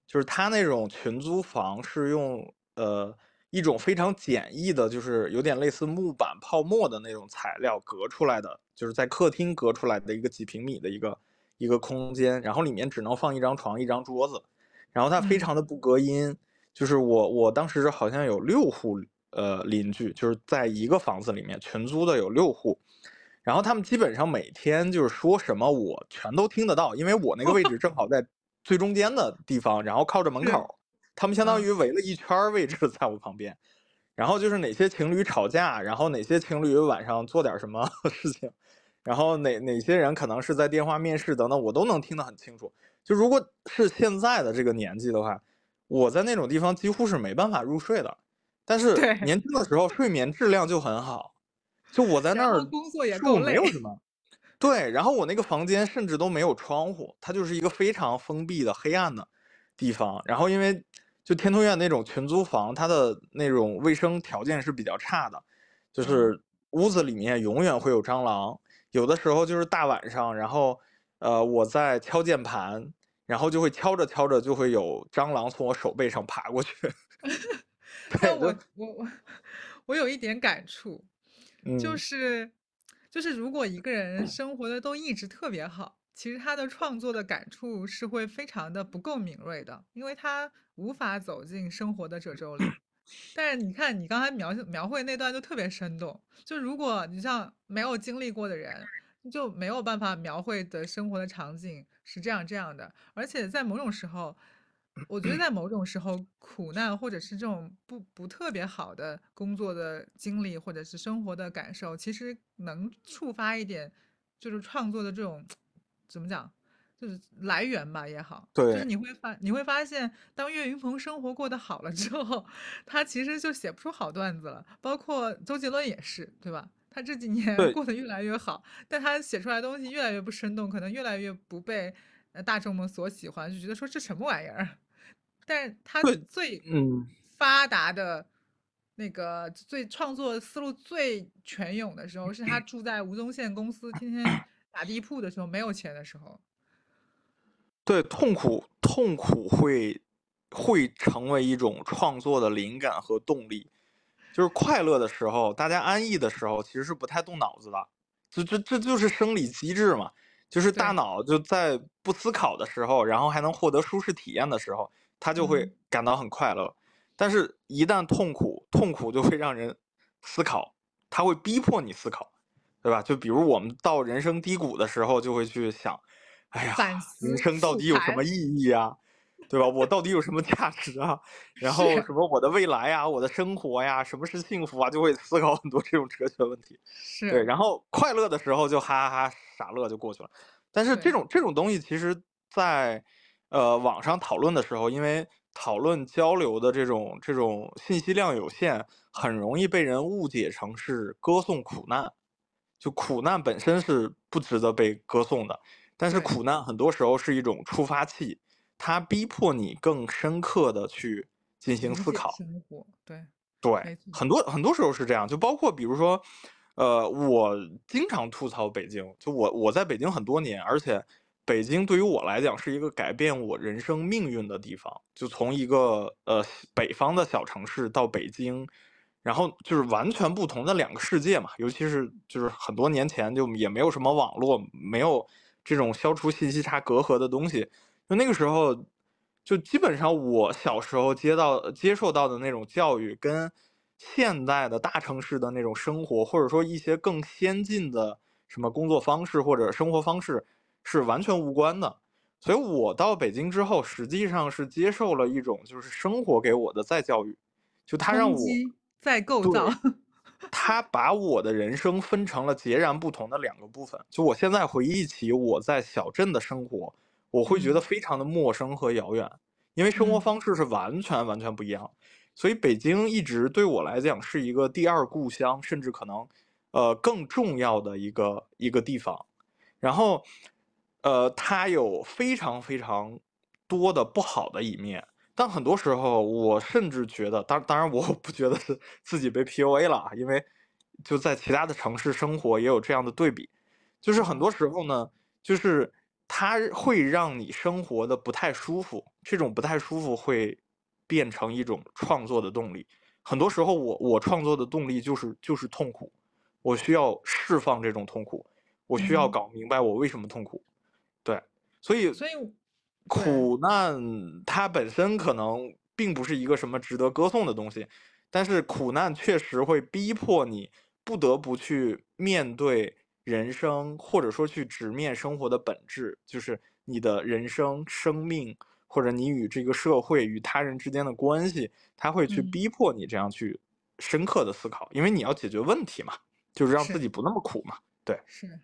就是他那种群租房是用呃一种非常简易的，就是有点类似木板泡沫的那种材料隔出来的，就是在客厅隔出来的一个几平米的一个一个空间，然后里面只能放一张床、一张桌子，然后它非嗯。常的不隔音。就是我我当时好像有六户呃邻居，就是在一个房子里面群租的有六户，然后他们基本上每天就是说什么我全都听得到，因为我那个位置正好在最中间的地方，然后靠着门口，他们相当嗯。于围了一圈位置在我旁边，然后就是哪些情侣吵架，然后哪些情侣晚上做点什么事情，然后哪哪些人可能是在电话面试等等，我都能听得很清楚。就如果是现在的这个年纪的话，我在那种地方几乎是没办法入睡的，但是，年轻的时候睡眠质量就很好，就我在那儿工作也就够累。没有什么。对，然后我那个房间甚至都没有窗户，它就是一个非常封闭的黑暗的地方。然后因为就天通苑那种群租房，它的那种卫生条件是比较差的，就嗯，是屋子里面永远会有蟑螂，有的时候就是大晚上，然后呃我在敲键盘，然后就会敲着敲着就会有蟑螂从我手背上爬过去。[LAUGHS] 对，但我就我我我有一点感触，就嗯是就是如果一个人生活的都一直特别好，其实他的创作的感触是会非常的不够敏锐的，因为他无法走进生活的褶皱里。但是你看，你刚才描描绘那段就特别生动，就如果你像没有经历过的人，就没有办法描绘的生活的场景是这样这样的，而且在某种时候。我觉得在某种时候，苦难或者是这种不不特别好的工作的经历，或者是生活的感受，其实能触发一点，就是创作的这种怎么讲，就是来源吧也好，对就是你会发你会发现，当岳云鹏生活过得好了之后，他其实就写不出好段子了。包括周杰伦也是，对吧？他这几年过得越来越好，但他写出来的东西越来越不生动，可能越来越不被呃大众们所喜欢，就觉得说这什么玩意儿。但是他，最嗯。发达的那个最创作思路最泉涌的时候，是他住在吴宗宪公司，天天打地铺的时候，没有钱的时候。对，痛苦痛苦会会成为一种创作的灵感和动力。就是快乐的时候，大家安逸的时候，其实是不太动脑子的。这这这就是生理机制嘛，就是大，脑就在不思考的时候，然后还能获得舒适体验的时候，他就会嗯，感到很快乐。但是，一旦痛苦，痛苦就会让人思考，它会逼迫你思考，对吧？就比如我们到人生低谷的时候，就会去想，哎呀，反人生到底有什么，[LAUGHS] 意义啊？对吧？我到底有什么价值啊？然后什么我的未来呀，我的生活呀，什么是幸福啊？就会思考很多这种哲学问题。对，然后快乐的时候就哈哈哈傻乐就过去了。但是这，种这种东西，其实在呃网上讨论的时候，因为讨论交流的这种这种信息量有限，很容易被人误解成是歌颂苦难。就苦难本身是不值得被歌颂的，但是，苦难很多时候是一种触发器，它逼迫你更深刻的去进行思考。生活，对，对，很多很多时候是这样，就包括比如说，呃，我经常吐槽北京，就我我在北京很多年，而且北京对于我来讲是一个改变我人生命运的地方。就从一个呃北方的小城市到北京，然后就是完全不同的两个世界嘛。尤其是就是很多年前就也没有什么网络，没有这种消除信息差隔阂的东西，就那个时候。就基本上我小时候接到接受到的那种教育，跟现代的大城市的那种生活，或者说一些更先进的什么工作方式或者生活方式，是完全无关的。所以我到北京之后，实际上是接受了一种就是生活给我的再教育，就它让我再构造，对，它把我的人生分成了截然不同的两个部分。就我现在回忆起我在小镇的生活，我会觉得嗯非常的陌生和遥远，因为生活嗯，方式是完全完全不一样。所以北京一直对我来讲是一个第二故乡，甚至可能呃更重要的一个一个地方。然后，呃，它有非常非常多的不好的一面，但很多时候我甚至觉得，当当然我不觉得是自己被 PUA 了啊，因为就在其他的城市生活也有这样的对比，就是很哦，多时候呢，就是它会让你生活的不太舒服，这种不太舒服会变成一种创作的动力。很多时候我我创作的动力就是就是痛苦，我需要释放这种痛苦，我需要嗯搞明白我为什么痛苦。对，所以所以对苦难它本身可能并不是一个什么值得歌颂的东西，但是苦难确实会逼迫你不得不去面对人生，或者说去直面生活的本质，就是你的人生、生命，或者你与这个社会、与他人之间的关系，它会去嗯。逼迫你这样去深刻的思考，因为你要解决问题嘛，就是让自己不那么苦嘛。对，是，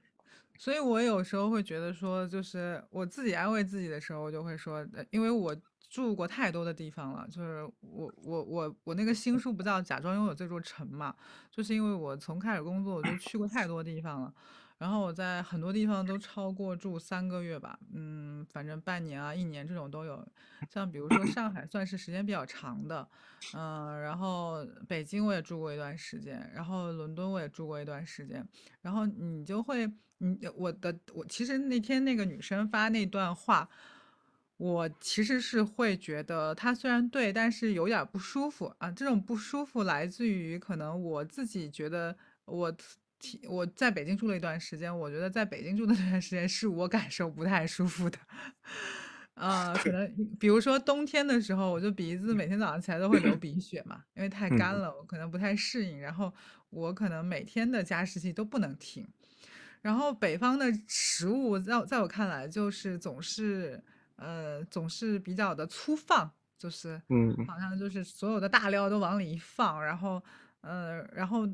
所以我有时候会觉得说，就是我自己安慰自己的时候，我就会说，呃因为我住过太多的地方了，就是我我我我那个新书不叫《假装拥有这座城》嘛，就是因为我从开始工作我就去过太多地方了，然后我在很多地方都超过住三个月吧，嗯，反正半年啊、一年这种都有。像比如说上海算是时间比较长的，嗯，然后北京我也住过一段时间，然后伦敦我也住过一段时间。然后你就会，你我的我其实那天那个女生发那段话，我其实是会觉得她虽然对，但是有点儿不舒服啊。这种不舒服来自于可能我自己觉得我体我在北京住了一段时间，我觉得在北京住的那段时间是我感受不太舒服的。呃，可能比如说冬天的时候，我就鼻子每天早上起来都会流鼻血嘛，因为太干嗯了，我可能不太适应。然后我可能每天的加湿器都不能停。然后北方的食物在在我看来就是总是呃总是比较的粗放，就是嗯好像就是所有的大料都往里一放，然后呃然后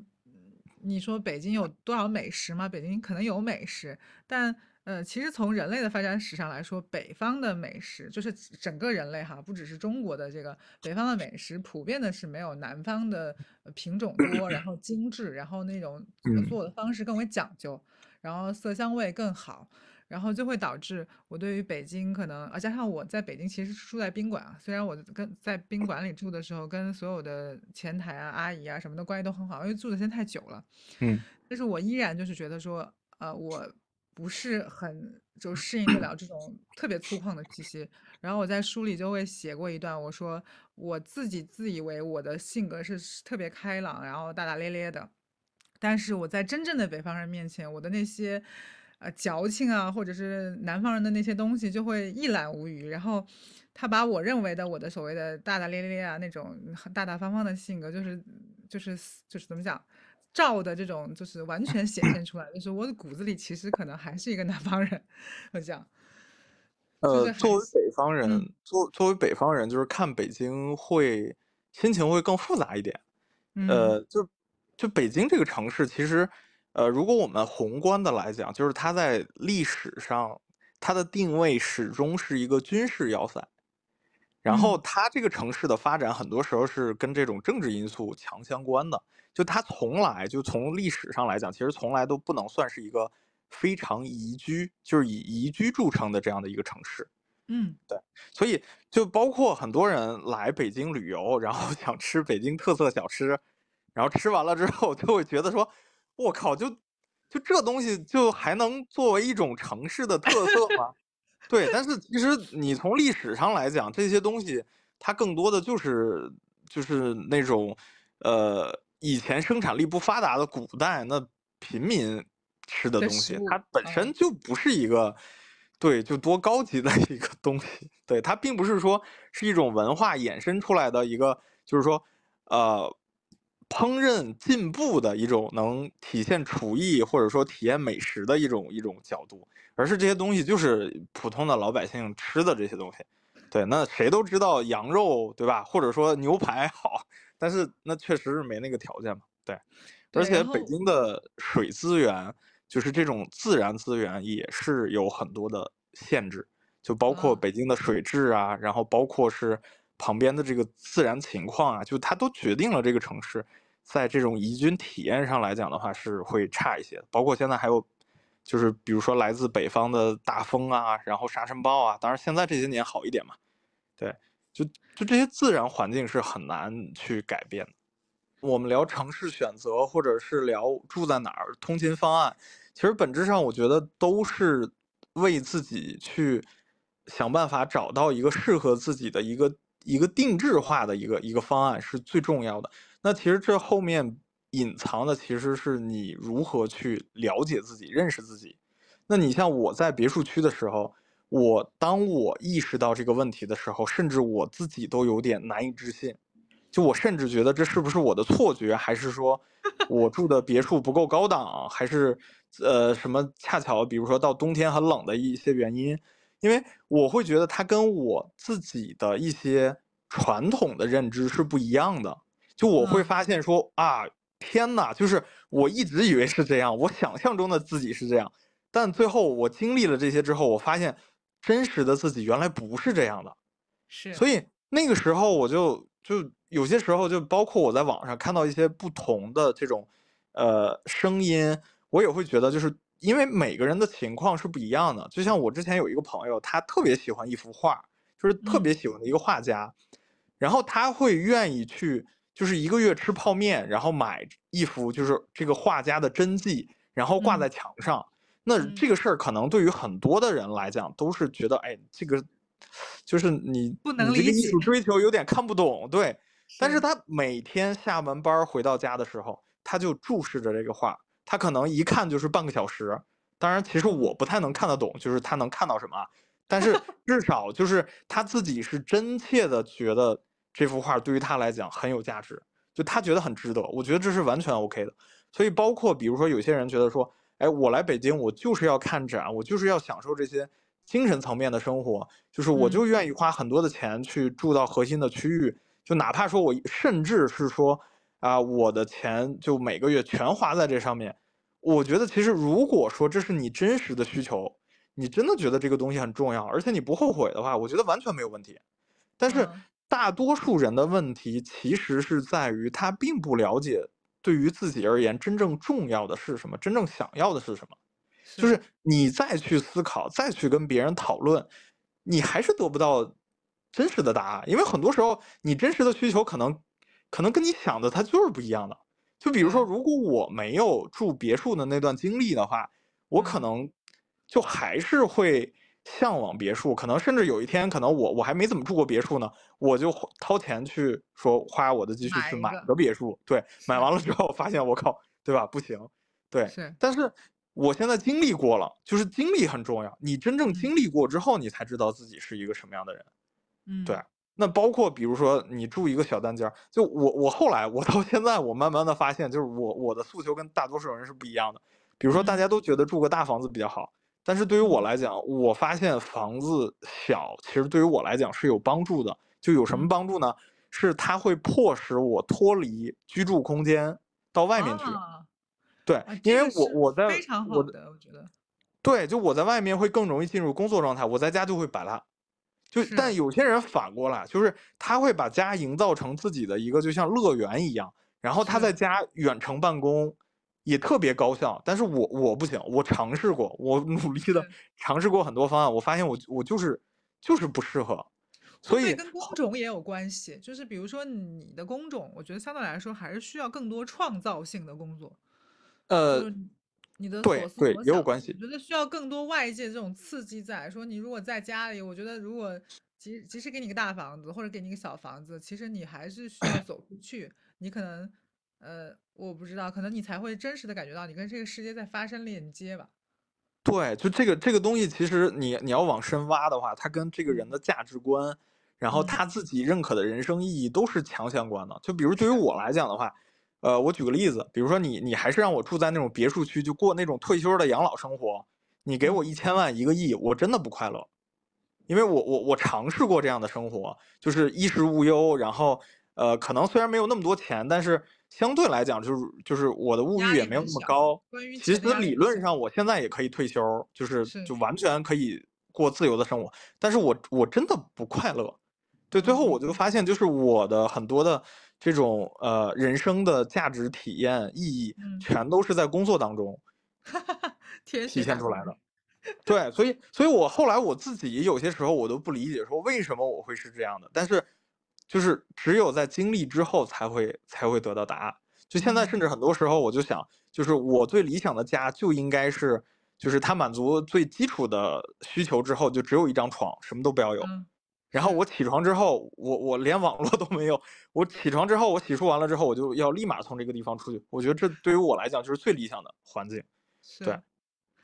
你说北京有多少美食吗？北京可能有美食，但呃其实从人类的发展史上来说，北方的美食就是整个人类哈，不只是中国的这个北方的美食，普遍的是没有南方的呃品种多，然后 [COUGHS] 精致，然后那种做的方式更为讲究。然后色香味更好，然后就会导致我对于北京可能，啊，加上我在北京其实是住在宾馆啊，虽然我跟在宾馆里住的时候，跟所有的前台啊、阿姨啊什么的关系都很好，因为住的时间太久了，嗯但是我依然就是觉得说，呃，我不是很就适应得了这种特别粗犷的气息。然后我在书里就会写过一段，我说我自己自以为我的性格是特别开朗，然后大大咧咧的。但是我在真正的北方人面前，我的那些呃矫情啊，或者是南方人的那些东西，就会一览无余。然后他把我认为的我的所谓的大大咧咧啊，那种很大大方方的性格，就是就是就是怎么讲，照的这种就是完全显现出来，就是我的骨子里其实可能还是一个南方人，我讲。就是呃，作为北方人，嗯作作为北方人，就是看北京会心情会更复杂一点。嗯呃，就就北京这个城市，其实，呃，如果我们宏观的来讲，就是它在历史上，它的定位始终是一个军事要塞。然后嗯它这个城市的发展，很多时候是跟这种政治因素强相关的。就它从来就从历史上来讲，其实从来都不能算是一个非常宜居，就是以宜居著称的这样的一个城市。嗯对所以就包括很多人来北京旅游，然后想吃北京特色小吃，然后吃完了之后就会觉得说，我靠，就就这东西就还能作为一种城市的特色吗？[LAUGHS] 对，但是其实你从历史上来讲，这些东西它更多的就是就是那种呃以前生产力不发达的古代那平民吃的的东西它本啊身就不是一个对就多高级的一个东西，对它并不是说是一种文化衍生出来的一个，就是说呃烹饪进步的一种能体现厨艺或者说体验美食的一种一种角度，而是这些东西就是普通的老百姓吃的这些东西。对，那谁都知道羊肉对吧，或者说牛排好，但是那确实是没那个条件嘛。对，而，且北京的水资源，就是这种自然资源也是有很多的限制，就包括啊北京的水质啊，然后包括是旁边的这个自然情况啊，就它都决定了这个城市在这种宜居体验上来讲的话是会差一些的。包括现在还有，就是比如说来自北方的大风啊，然后沙尘暴啊，当然现在这些年好一点嘛。对，就就这些自然环境是很难去改变的。我们聊城市选择，或者是聊住在哪儿、通勤方案，其实本质上我觉得都是为自己去想办法找到一个适合自己的一个一个定制化的一个一个方案是最重要的。那其实这后面隐藏的其实是你如何去了解自己、认识自己。那你像我在别墅区的时候，我当我意识到这个问题的时候，甚至我自己都有点难以置信。就我甚至觉得这是不是我的错觉，还是说 [LAUGHS] 我住的别墅不够高档，还是呃什么恰巧比如说到冬天很冷的一些原因？因为我会觉得它跟我自己的一些传统的认知是不一样的。就我会发现说啊，天哪！就是我一直以为是这样，我想象中的自己是这样，但最后我经历了这些之后，我发现真实的自己原来不是这样的。是，所以那个时候我就就。有些时候，就包括我在网上看到一些不同的这种，呃，声音，我也会觉得，就是因为每个人的情况是不一样的。就像我之前有一个朋友，他特别喜欢一幅画，就是特别喜欢的一个画家，然后他会愿意去，就是一个月吃泡面，然后买一幅就是这个画家的真迹，然后挂在墙上。那这个事儿可能对于很多的人来讲，都是觉得，哎，这个就是你不能理解，艺术追求有点看不懂，对。但是他每天下完班回到家的时候，他就注视着这个画，他可能一看就是半个小时。当然，其实我不太能看得懂，就是他能看到什么。但是 [LAUGHS] 至少就是他自己是真切的觉得这幅画对于他来讲很有价值，就他觉得很值得。我觉得这是完全 OK 的。所以包括比如说有些人觉得说，哎，我来北京，我就是要看展，我就是要享受这些精神层面的生活，就是我就愿意花很多的钱去住到核心的区域。就哪怕说我甚至是说，啊，我的钱就每个月全花在这上面，我觉得其实如果说这是你真实的需求，你真的觉得这个东西很重要，而且你不后悔的话，我觉得完全没有问题。但是大多数人的问题其实是在于他并不了解，对于自己而言真正重要的是什么，真正想要的是什么。就是你再去思考，再去跟别人讨论，你还是得不到。真实的答案，因为很多时候你真实的需求可能，可能跟你想的它就是不一样的。就比如说，如果我没有住别墅的那段经历的话，我可能就还是会向往别墅。可能甚至有一天，可能我我还没怎么住过别墅呢，我就掏钱去说花我的积蓄去买个别墅。对，买完了之后发现我靠，对吧？不行。对，是。但是我现在经历过了，就是经历很重要。你真正经历过之后，你才知道自己是一个什么样的人。嗯，对，那包括比如说你住一个小单间儿，就我我后来我到现在我慢慢的发现，就是我我的诉求跟大多数人是不一样的。比如说大家都觉得住个大房子比较好，但是对于我来讲，我发现房子小其实对于我来讲是有帮助的。就有什么帮助呢？是它会迫使我脱离居住空间到外面去。对，因为我我在非常好的，我觉得。对，就我在外面会更容易进入工作状态，我在家就会摆烂。就但有些人反过来，就是他会把家营造成自己的一个就像乐园一样，然后他在家远程办公，也特别高效。但是我我不行，我尝试过，我努力的尝试过很多方案，我发现我我就是就是不适合。所以跟工种也有关系，就是比如说你的工种，我觉得相对来说还是需要更多创造性的工作。呃。你的对对也有关系，我觉得需要更多外界这种刺激在。说你如果在家里，我觉得如果即即使给你个大房子或者给你个小房子，其实你还是需要走出去。你可能呃，我不知道，可能你才会真实的感觉到你跟这个世界在发生链接吧。对，就这个这个东西，其实你你要往深挖的话，它跟这个人的价值观，然后他自己认可的人生意义都是强相关的。就比如对于我来讲的话。呃，我举个例子，比如说你，你还是让我住在那种别墅区，就过那种退休的养老生活，你给我一千万一个亿，我真的不快乐，因为我我我尝试过这样的生活，就是衣食无忧，然后呃，可能虽然没有那么多钱，但是相对来讲，就是就是我的物欲也没有那么高。其实理论上我现在也可以退休，就是就完全可以过自由的生活，但是我我真的不快乐。对，最后我就发现，就是我的很多的。这种呃人生的价值体验意义，全都是在工作当中 [LAUGHS] 体现出来的。对，所以所以我后来我自己有些时候我都不理解，说为什么我会是这样的。但是就是只有在经历之后，才会才会得到答案。就现在，甚至很多时候我就想，就是我最理想的家就应该是，就是它满足最基础的需求之后，就只有一张床，什么都不要有。然后我起床之后，我我连网络都没有，我起床之后我洗漱完了之后，我就要立马从这个地方出去。我觉得这对于我来讲就是最理想的环境。对，是，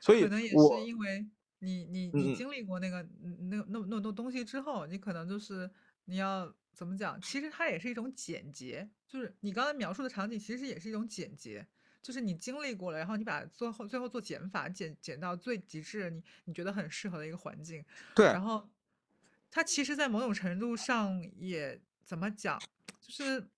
所以可能也是因为你你你经历过那个嗯那那那么多东西之后，你可能就是你要怎么讲？其实它也是一种简洁，就是你刚才描述的场景，其实也是一种简洁，就是你经历过了，然后你把最后最后做减法，减减到最极致，你你觉得很适合的一个环境，对然后它其实，在某种程度上也怎么讲，就是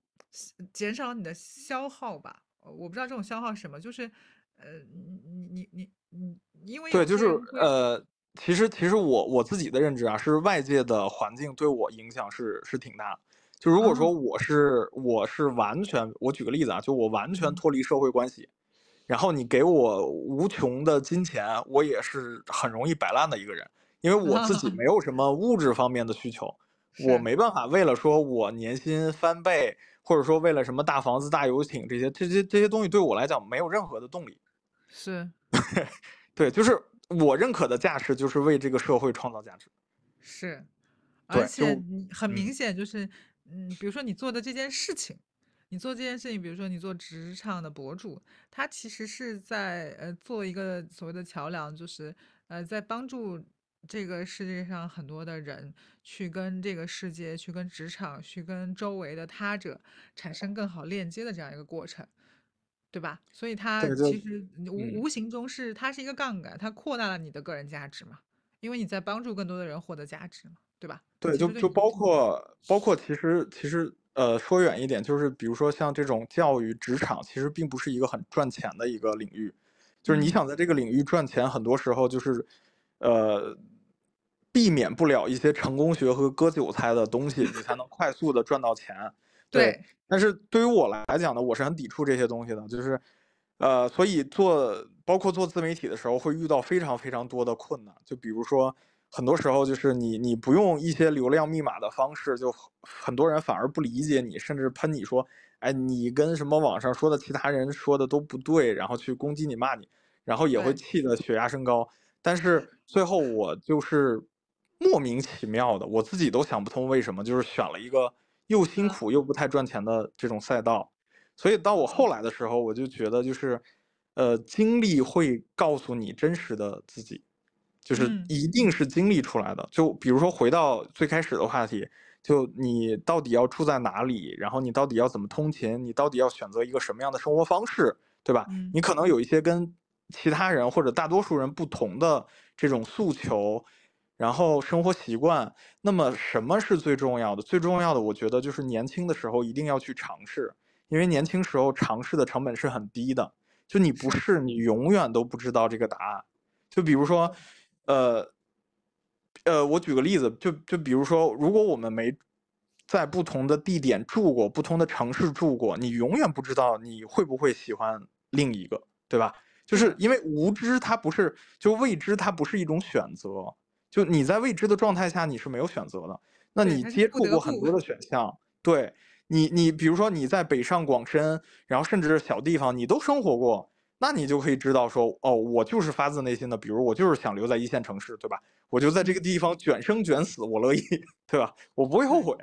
减少你的消耗吧。呃我不知道这种消耗是什么，就是呃，你你你你你，因为对，就是呃，其实其实我我自己的认知啊，是外界的环境对我影响是是挺大的。就如果说啊，我是我是完全，我举个例子啊，就我完全嗯，脱离社会关系，然后你给我无穷的金钱，我也是很容易摆烂的一个人，因为我自己 [LAUGHS] 没有什么物质方面的需求，我没办法为了说我年薪翻倍，或者说为了什么大房子、大游艇这些这些这些东西对我来讲没有任何的动力。是对，就是我认可的价值就是为这个社会创造价值。是，而，且你很明嗯，显就是，嗯，比如说你做的这件事情，你做这件事情，比如说你做职场的博主，他其实是在呃做一个所谓的桥梁，就是呃在帮助这个世界上很多的人去跟这个世界、去跟职场、去跟周围的他者产生更好链接的这样一个过程。对吧？所以它其实无嗯。无形中是它是一个杠杆，它扩大了你的个人价值嘛，因为你在帮助更多的人获得价值嘛，对吧？对，就就包括包括其实其实呃说远一点，就是比如说像这种教育职场，其实并不是一个很赚钱的一个领域，就是你嗯，想在这个领域赚钱，很多时候就是呃避免不了一些成功学和割韭菜的东西，你才能快速的赚到钱。对，对，但是对于我来讲呢，我是很抵触这些东西的，就是呃，所以做包括做自媒体的时候，会遇到非常非常多的困难。就比如说，很多时候就是你你不用一些流量密码的方式，就很很多人反而不理解你，甚至喷你说，哎，你跟什么网上说的其他人说的都不对，然后去攻击你骂你，然后也会，气得血压升高。但是最后我就是莫名其妙的，我自己都想不通为什么，就是选了一个又辛嗯，苦又不太赚钱的这种赛道。所以到我后来的时候，我就觉得就是，呃，经历会告诉你真实的自己，就是嗯，一定是经历出来的。就比如说回到最开始的话题，就你到底要住在哪里，然后你到底要怎么通勤，你到底要选择一个什么样的生活方式，对吧？嗯，你可能有一些跟其他人或者大多数人不同的这种诉求，然后生活习惯。那么什么是最重要的？最重要的，我觉得就是年轻的时候一定要去尝试，因为年轻时候尝试的成本是很低的。就你不是，试，你永远都不知道这个答案。就比如说，呃，呃，我举个例子，就就比如说，如果我们没在不同的地点住过，不同的城市住过，你永远不知道你会不会喜欢另一个，对吧？就是，因为无知，它不是就未知，它不是一种选择。就你在未知的状态下，你是没有选择的。那，你接触过很多的选项，对你，你比如说你在北上广深，然后甚至是小地方，你都生活过，那你就可以知道说，哦，我就是发自内心的，比如我就是想留在一线城市，对吧？我就在这个嗯，地方卷生卷死，我乐意，对吧？我不会后，悔。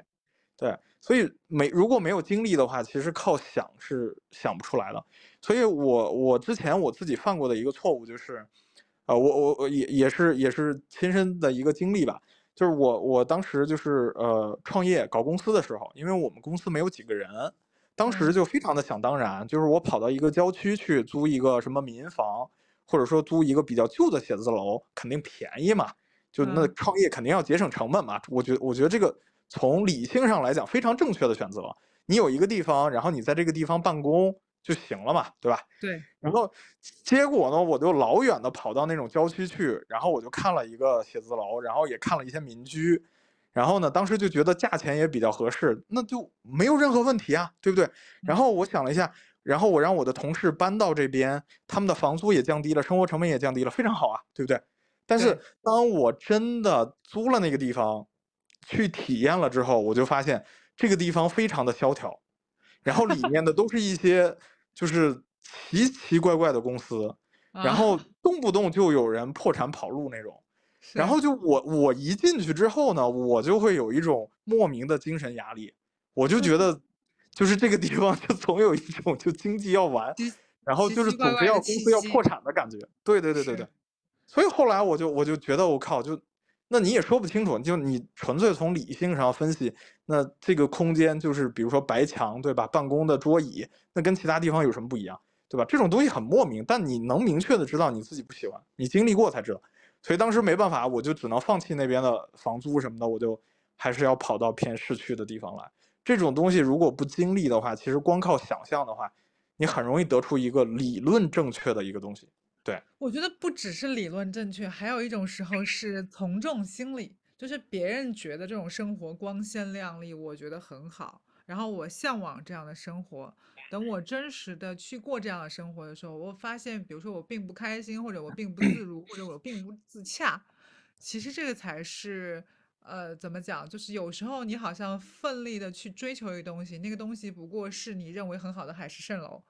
对，所以没如果没有经历的话，其实靠想是想不出来的。所以我我之前我自己犯过的一个错误就是，呃，我我我也也是也是亲身的一个经历吧，就是我我当时就是呃创业搞公司的时候，因为我们公司没有几个人，当时嗯，就非常的想当然，就是我跑到一个郊区去租一个什么民房，或者说租一个比较旧的写字楼，肯定便宜嘛，就那嗯，创业肯定要节省成本嘛。我觉我觉得这个从理性上来讲非常正确的选择。你有一个地方，然后你在这个地方办公就行了嘛，对吧？对，然后结果呢，我就老远的跑到那种郊区去，然后我就看了一个写字楼，然后也看了一些民居，然后呢，当时就觉得价钱也比较合适，那就没有任何问题啊，对不对？然嗯，后我想了一下，然后我让我的同事搬到这边，他们的房租也降低了，生活成本也降低了，非常好啊，对不对？但是，当我真的租了那个地方，去体验了之后，我就发现这个地方非常的萧条，然后里面的都是一些就是奇奇怪怪的公司，然后啊，动不动就有人破产跑路那种，然后就我我一进去之后呢，我就会有一种莫名的精神压力，我就觉得就是这个地方就总有一种就经济要完，然后就是总是要公司要破产的感觉。对对对对对。所以后来我就我就觉得我靠，就那你也说不清楚，就你纯粹从理性上分析，那这个空间就是比如说白墙对吧？办公的桌椅，那跟其他地方有什么不一样，对吧？这种东西很莫名，但你能明确的知道你自己不喜欢，你经历过才知道。所以当时没办法，我就只能放弃那边的房租什么的，我就还是要跑到偏市区的地方来。这种东西如果不经历的话，其实光靠想象的话，你很容易得出一个理论正确的一个东西。对，我觉得不只是理论正确，还有一种时候是从众心理，就是别人觉得这种生活光鲜亮丽，我觉得很好，然后我向往这样的生活。等我真实的去过这样的生活的时候，我发现，比如说我并不开心，或者我并不自如，或者我并不自洽，其实这个才是，呃，怎么讲？就是有时候你好像奋力的去追求一个东西，那个东西不过是你认为很好的海市蜃楼，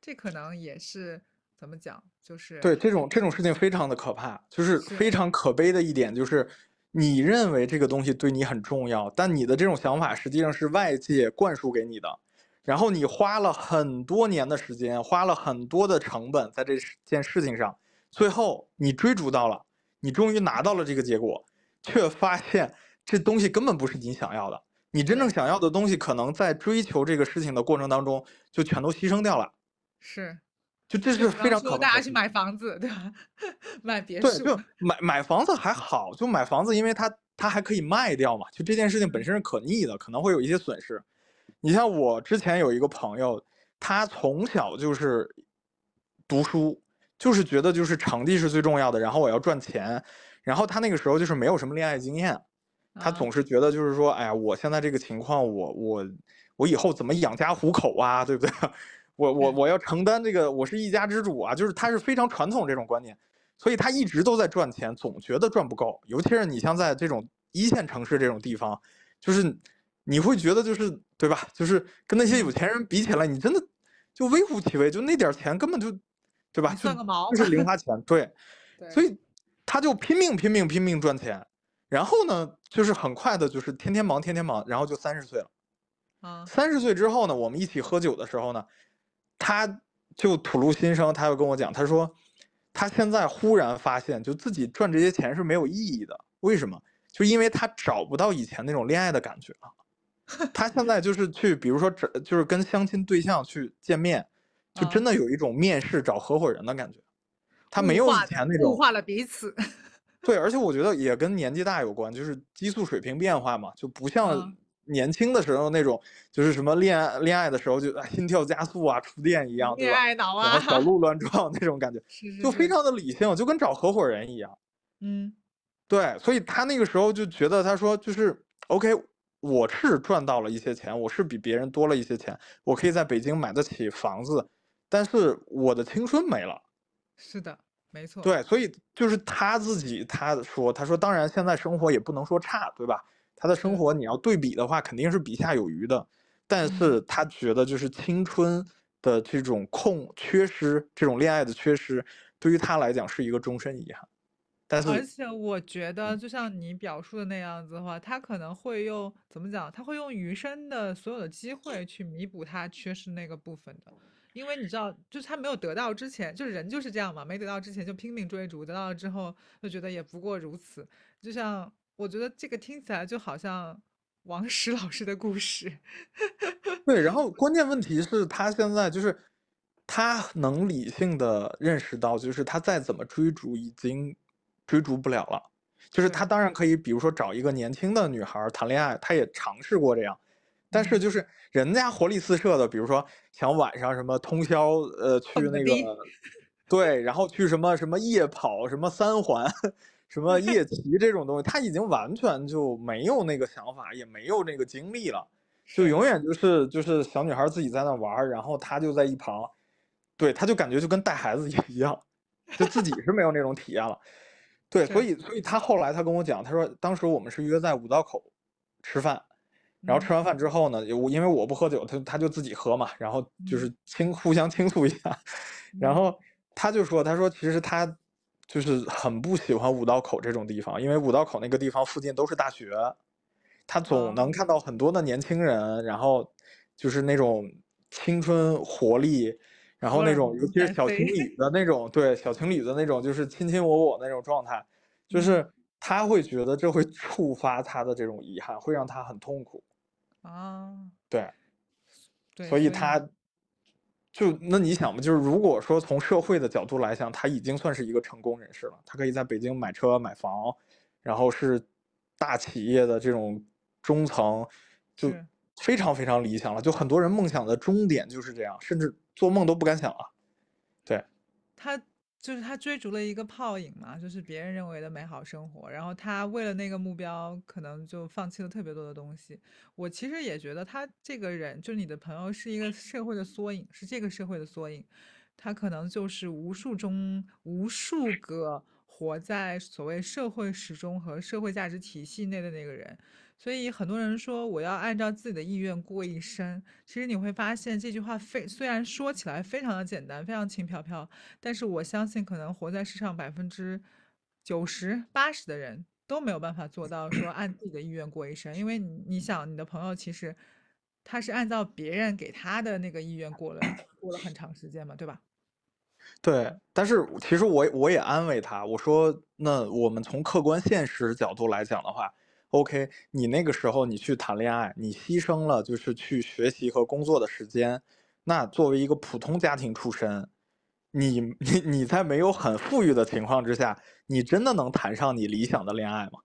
这可能也是怎么讲？就是对，这种这种事情非常的可怕，就是是非常可悲的一点，就是你认为这个东西对你很重要，但你的这种想法实际上是外界灌输给你的，然后你花了很多年的时间，花了很多的成本在这件事情上，最后你追逐到了，你终于拿到了这个结果，却发现这东西根本不是你想要的，你真正想要的东西，可能在追求这个事情的过程当中，就全都牺牲掉了，是。就这就是非常可说大家去。买房子，对吧？[LAUGHS] 买别对，墅，就买买房子还好，就买房子，因为它它还可以卖掉嘛，就这件事情本身是可逆的，可能会有一些损失。你像我之前有一个朋友，他从小就是读书，就是觉得就是成绩是最重要的，然后我要赚钱，然后他那个时候就是没有什么恋爱经验，他啊，总是觉得就是说，哎呀，我现在这个情况，我我我以后怎么养家糊口啊，对不对？我我我要承担这个，我是一家之主啊，就是他是非常传统这种观念，所以他一直都在赚钱，总觉得赚不够。尤其是你像在这种一线城市这种地方，就是你会觉得就是对吧？就是跟那些有嗯，钱人比起来，你真的就微乎其微，就那点儿钱根本就对吧？算个毛，就是零花钱，对。[LAUGHS] 所，以他就拼命拼命拼命赚钱，然后呢，就是很快的，就是天天忙天天忙，然后就三十岁了。啊，三十岁之后呢，我们一起喝酒的时候呢，他就吐露心声，他就跟我讲，他说他现在忽然发现，就自己赚这些钱是没有意义的。为什么？就因为他找不到以前那种恋爱的感觉了。[LAUGHS] 他现在就是去，比如说找，就是跟相亲对象去见面，就真啊，的有一种面试找合伙人的感觉。他没有以前那种物化了彼此，[LAUGHS] 对，而且我觉得也跟年纪大有关，就是激素水平变化嘛，就不像啊，年轻的时候那种，就是什么恋爱恋爱的时候就啊心跳加速啊，触电一样，对吧？恋爱脑然后小啊，鹿乱 [LAUGHS] 撞那种感觉，是是，就非常的理性，就跟找合伙人一样。嗯，对，所以他那个时候就觉得，他说就是 OK，我是赚到了一些钱，我是比别人多了一些钱，我可以在北京买得起房子，但是我的青春没了。是的，没错，对，所以就是他自己他说，他说当然现在生活也不能说差，对吧？他的生，活你要对比的话，肯定是比下有余的，但嗯，是他觉得就是青春的这种空缺失，这种恋爱的缺失，对于他来讲是一个终身遗憾。但是而，且我觉得，嗯就像你表述的那样子的话，他可能会用怎么讲？他会用余生的所有的机会去弥补他缺失那个部分的，因为你知道，就是他没有得到之前，就是人就是这样嘛，没得到之前就拼命追逐，得到了之后就觉得也不过如此。就像我觉得这个听起来就好像王石老师的故事，[LAUGHS] 对，然后关键问题是他现在就是他能理性的认识到，就是他再怎么追逐已经追逐不了了。就是他，当然可以，比如说找一个年轻的女孩谈恋爱，他也尝试过这样，但是嗯，就是人家活力四射的，比如说想晚上什么通宵，呃，去那个，对，然后去什么什么夜跑，什么三环，什么夜骑这种东西，他已经完全就没有那个想法，也没有那个精力了，就永。远就是就是小女孩自己在那玩，然后他就在一旁，对，他就感觉就跟带孩子 [LAUGHS] 一样，就自己是没有那种体验了。对，所，以所以他后来他跟我讲，他说当时我们是约在五道口吃饭，然后吃嗯。完饭之后呢，我因为我不喝酒，他他就自己喝嘛，然后就嗯。是倾互相 [LAUGHS] 倾诉一下，然嗯。后他就说，他说其实他就是很不喜欢五道口这种地方，因为五道口那个地方附近都是大学，他总能哦，看到很多的年轻人，然后就是那种青春活力，然后那种尤其是小情。侣 [LAUGHS] 的那种，对，小情侣的那种，就是亲亲我我那种状态，就嗯，是他会觉得这会触发他的这种遗憾，会让他很痛苦。啊，对，对，所以他就那你想嘛，就是如果说从社会的角度来讲，他已经算是一个成功人士了，他可以在北京买车买房，然后是大企业的这种中层，就非常非常理想了。就很多人梦想的终点就是这样，甚至做梦都不敢想啊。对，他就是他追逐了一个泡影嘛，就是别人认为的美好生活，然后他为了那个目标，可能就放弃了特别多的东西。我其实也觉得他这个人，就是你的朋友，是一个社会的缩影，是这个社会的缩影。他可能就是无数中无数个活在所谓社会时钟和社会价值体系内的那个人。所以很多人说我要按照自己的意愿过一生，其实你会发现这句话非虽然说起来非常的简单，非常轻飘飘，但是我相信可能活在世上百分之九十八十的人都没有办法做到说按自己的意愿过一生，因为你想你的朋友其实他是按照别人给他的那个意愿过了过了很长时间嘛，对吧？对，但是其实我我也安慰他，我说那我们从客观现实角度来讲的话，OK，你那个时候你去谈恋爱，你牺牲了就是去学习和工作的时间，那作为一个普通家庭出身，你你你在没有很富裕的情况之下，你真的能谈上你理想的恋爱吗？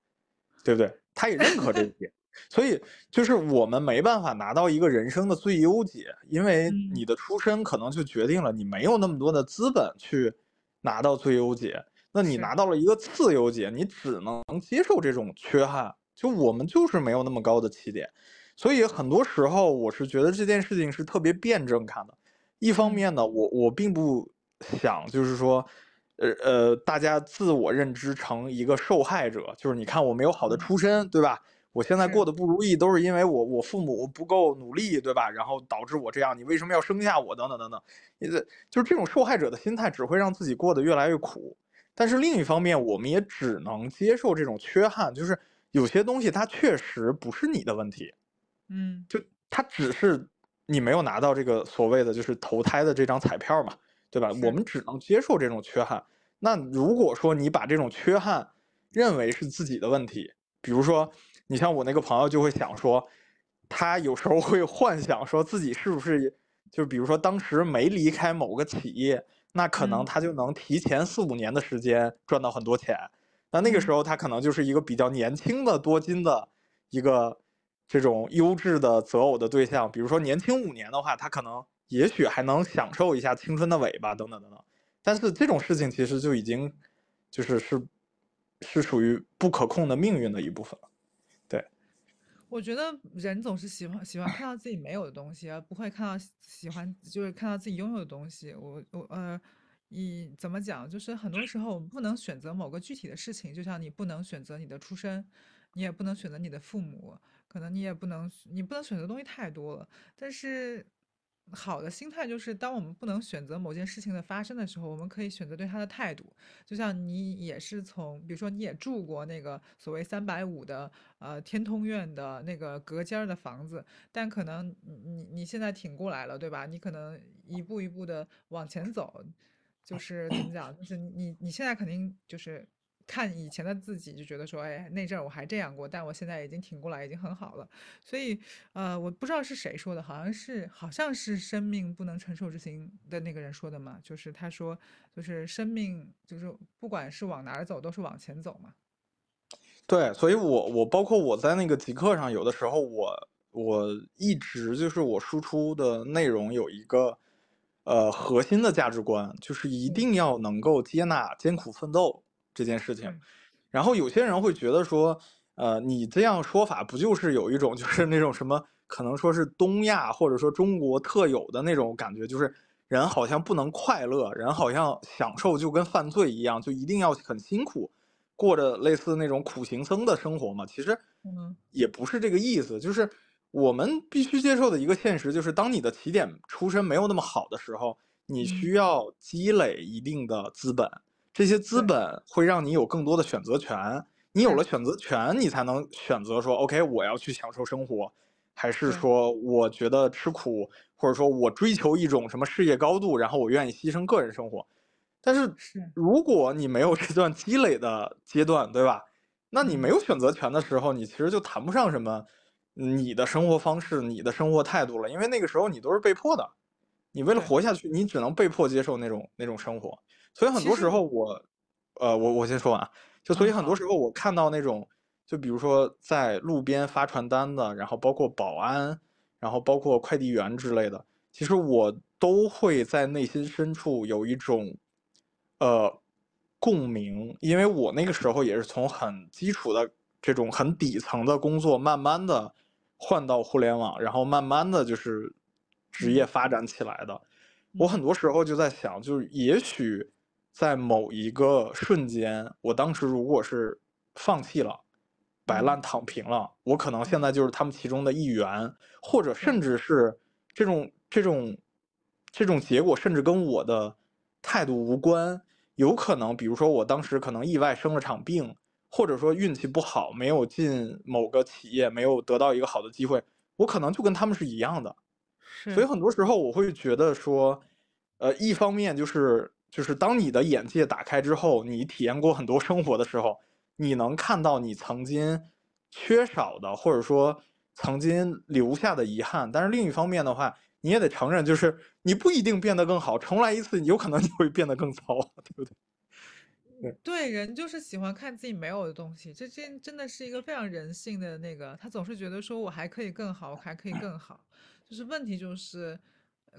对不对？他也认可这一点，所以就是我们没办法拿到一个人生的最优解，因为嗯你的出身可能就决定了你没有那么多的资本去拿到最优解。那你拿到了一个次优解，你只能接受这种缺憾。就我们就是没有那么高的起点，所以很多时候我是觉得这件事情是特别辩证看的。一方嗯面呢，我我并不想就是说，呃呃，大家自我认知成一个受害者，就是你看我没有好的嗯出身，对吧？我现在过得不如意，都是因为我我父母不够努力，对吧？然后导致我这样，你为什么要生下我？等等等等，你这就是这种受害者的心态，只会让自己过得越来越苦。但是另一方面，我们也只能接受这种缺憾，就是有些东西它确实不是你的问题，嗯就它只是你没有拿到这个所谓的就是投胎的这张彩票嘛，对吧？我们只能接受这种缺憾。那如果说你把这种缺憾认为是自己的问题，比如说你像我那个朋友就会想说，他有时候会幻想说自己是不是就比如说当时没离开某个企业，那可能嗯他就能提前四五年的时间赚到很多钱。那那个时嗯候他可能就是一个比较年轻的多金的一个这种优质的择偶的对象。比如说年轻五年的话，他可能也许还能享受一下青春的尾巴等等等等。但是这种事情其实就已经就是是是属于不可控的命运的一部分了。对，我觉得人总是喜欢喜欢看到自己没有的东西，而不会看到喜喜欢就是看到自己拥有的东西。我我呃，以怎么讲，就是很多时候我们不能选择某个具体的事情，就像你不能选择你的出身，你也不能选择你的父母，可能你也不能你不能选择东西太多了。但是好的心态就是，当我们不能选择某件事情的发生的时候，我们可以选择对它的态度。就像你也是从，比如说你也住过那个所谓三百五的呃天通苑的那个隔间儿的房子，但可能你你你现在挺过来了，对吧？你可能一步一步的往前走，就是怎么讲，就是你你现在肯定就是看以前的自己，就觉得说，哎，那阵儿我还这样过，但我现在已经挺过来，已经很好了。所以，呃，我不知道是谁说的，好像是好像是生命不能承受之轻的那个人说的嘛，就是他说，就是生命就是不管是往哪儿走，都是往前走嘛。对，所以我我包括我在那个极客上，有的时候我我一直就是我输出的内容有一个呃核心的价值观，就是一嗯定要能够接纳艰苦奋斗这件事情。然后有些人会觉得说，呃，你这样说法不就是有一种就是那种什么，可能说是东亚或者说中国特有的那种感觉，就是人好像不能快乐，人好像享受就跟犯罪一样，就一定要很辛苦，过着类似那种苦行僧的生活嘛。其实嗯也不是这个意思，就是我们必须接受的一个现实，就是当你的起点出身没有那么好的时候，你需嗯要积累一定的资本。这些资本会让你有更多的选择权。你有了选择权，你才能选择说，OK，我要去享受生活，还是说我觉得吃苦，或者说我追求一种什么事业高度，然后我愿意牺牲个人生活。但是是，如果你没有这段积累的阶段，对吧？那你没嗯有选择权的时候，你其实就谈不上什么你的生活方式、你的生活态度了，因为那个时候你都是被迫的，你为了活下去，你只能被迫接受那种那种生活。所以很多时候我，呃，我我先说完啊，就所嗯以很多时候我看到那种，就比如说在路边发传单的，然后包括保安，然后包括快递员之类的，其实我都会在内心深处有一种，呃，共鸣，因为我那个时候也是从很基础的这种很底层的工作，慢慢的换到互联网，然后慢慢的就是职业嗯发展起来的。我很嗯多时候就在想，就是也许在某一个瞬间，我当时如果是放弃了，摆嗯烂躺平了，我可能现嗯在就是他们其中的一员，或者甚至是这种这种这种结果，甚至跟我的态度无关。有可能，比如说我当时可能意外生了场病，或者说运气不好，没有进某个企业，没有得到一个好的机会，我可能就跟他们是一样的。所以很多时候我会觉得说，呃，一方面就是就是当你的眼界打开之后，你体验过很多生活的时候，你能看到你曾经缺少的，或者说曾经留下的遗憾。但是另一方面的话，你也得承认，就是你不一定变得更好，重来一次，有可能你会变得更糟，对不对？对，人就是喜欢看自己没有的东西，这真真的是一个非常人性的那个，他总是觉得说我还可以更好，我还可以更好，就是问题就是，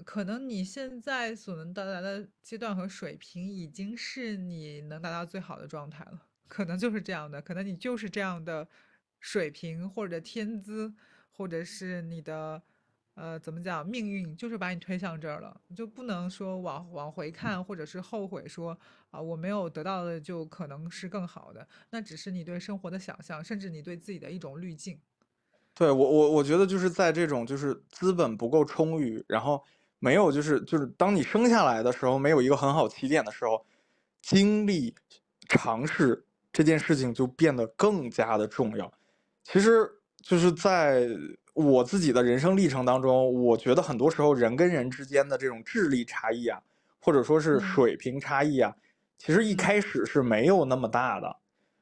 可能你现在所能到达的阶段和水平已经是你能达到最好的状态了，可能就是这样的，可能你就是这样的水平或者天资，或者是你的。呃，怎么讲？命运就是把你推向这儿了，就不能说往往回看，或者是后悔说啊，我没有得到的就可能是更好的，那只是你对生活的想象，甚至你对自己的一种滤镜。对，我我我觉得就是在这种就是资本不够充裕，然后没有就是就是当你生下来的时候没有一个很好起点的时候，经历尝试这件事情就变得更加的重要。其实就是在我自己的人生历程当中，我觉得很多时候人跟人之间的这种智力差异啊，或者说是嗯。水平差异啊，其实一嗯。开始是没有那么大的。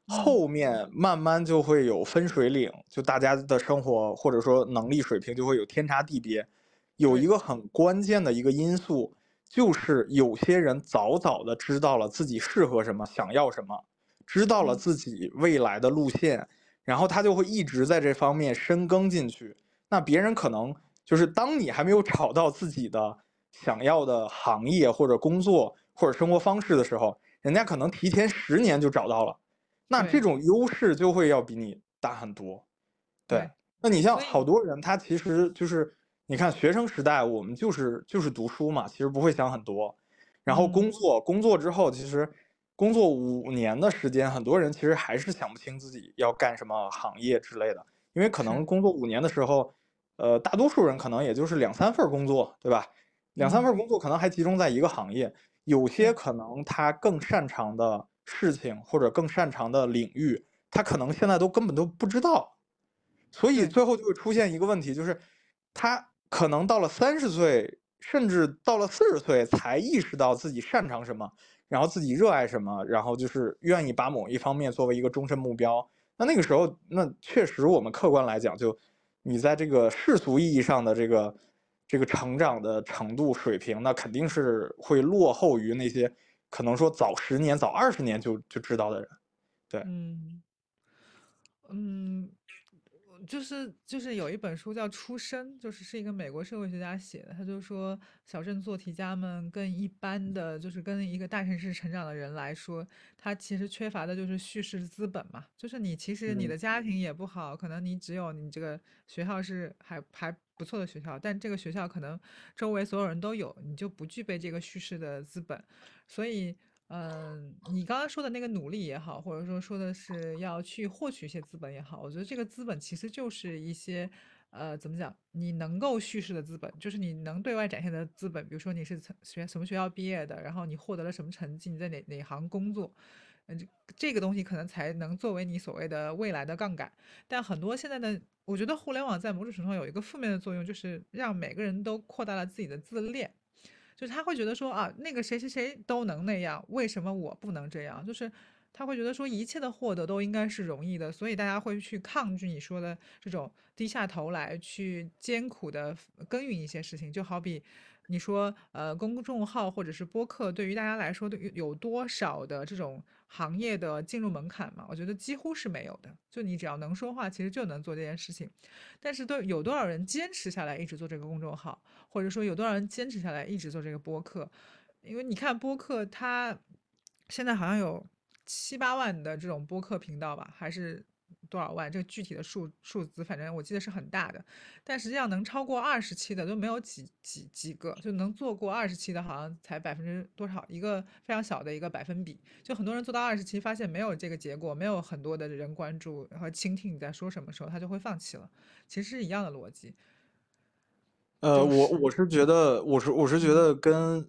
嗯。后面慢慢就会有分水岭，就大家的生活或者说能力水平就会有天差地别。有一个很关键的一个因素，就是有些人早早的知道了自己适合什么，想要什么，知道了嗯。自己未来的路线，然后他就会一直在这方面深耕进去。那别人可能就是当你还没有找到自己的想要的行业或者工作或者生活方式的时候，人家可能提前十年就找到了。那这种优势就会要比你大很多。对，对，那你像好多人，他其实就是你看学生时代，我们就是就是读书嘛，其实不会想很多。然后工嗯作，工作之后，其实工作五年的时间，很多人其实还是想不清自己要干什么行业之类的，因为可能工作五年的时候，呃，大多数人可能也就是两三份工作，对吧？两三嗯。份工作可能还集中在一个行业，有些可能他更擅长的事情或者更擅长的领域，他可能现在都根本都不知道。所以最后就会出现一个问题，就是他可能到了三十岁，甚至到了四十岁才意识到自己擅长什么，然后自己热爱什么，然后就是愿意把某一方面作为一个终身目标。那那个时候，那确实我们客观来讲，就你在这个世俗意义上的这个这个成长的程度水平，那肯定是会落后于那些可能说早十年、早二十年就就知道的人。对，嗯嗯，就是就是有一本书叫《出身》，就是是一个美国社会学家写的，他就说小镇做题家们跟一般的就是跟一个大城市成长的人来说，他其实缺乏的就是叙事资本嘛，就是你其实你嗯。的家庭也不好，可能你只有你这个学校是还还不错的学校，但这个学校可能周围所有人都有，你就不具备这个叙事的资本，所以。嗯，你刚刚说的那个努力也好，或者说说的是要去获取一些资本也好，我觉得这个资本其实就是一些呃，怎么讲？你能够叙事的资本，就是你能对外展现的资本。比如说你是从学什么学校毕业的，然后你获得了什么成绩，你在哪哪行工作，嗯，这这个东西可能才能作为你所谓的未来的杠杆。但很多现在的，我觉得互联网在某种程度上有一个负面的作用，就是让每个人都扩大了自己的自恋，就是他会觉得说啊，那个谁谁谁都能那样，为什么我不能这样？就是。他会觉得说一切的获得都应该是容易的，所以大家会去抗拒你说的这种低下头来去艰苦的耕耘一些事情。就好比你说，呃，公众号或者是播客，对于大家来说，有有多少的这种行业的进入门槛嘛？我觉得几乎是没有的。就你只要能说话，其实就能做这件事情。但是，都有多少人坚持下来一直做这个公众号，或者说有多少人坚持下来一直做这个播客？因为你看播客，它现在好像有。七八万的这种播客频道吧，还是多少万？这个具体的数数字，反正我记得是很大的。但实际上能超过二十期的都没有几几几个，就能做过二十期的，好像才百分之多少，一个非常小的一个百分比。就很多人做到二十期，发现没有这个结果，没有很多的人关注和倾听你在说什么时候，他就会放弃了。其实是一样的逻辑。呃，我我是觉得，我是我是觉得跟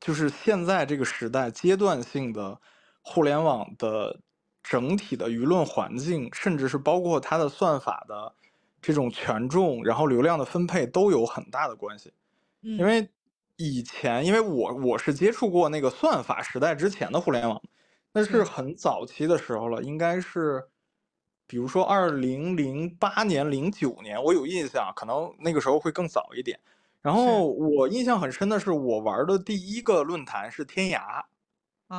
就是现在这个时代阶段性的。互联网的整体的舆论环境，甚至是包括它的算法的这种权重，然后流量的分配都有很大的关系。因为以前，因为我我是接触过那个算法时代之前的互联网，那是很早期的时候了，应该是，比如说二零零八年、零九年，我有印象，可能那个时候会更早一点。然后我印象很深的是，我玩的第一个论坛是天涯。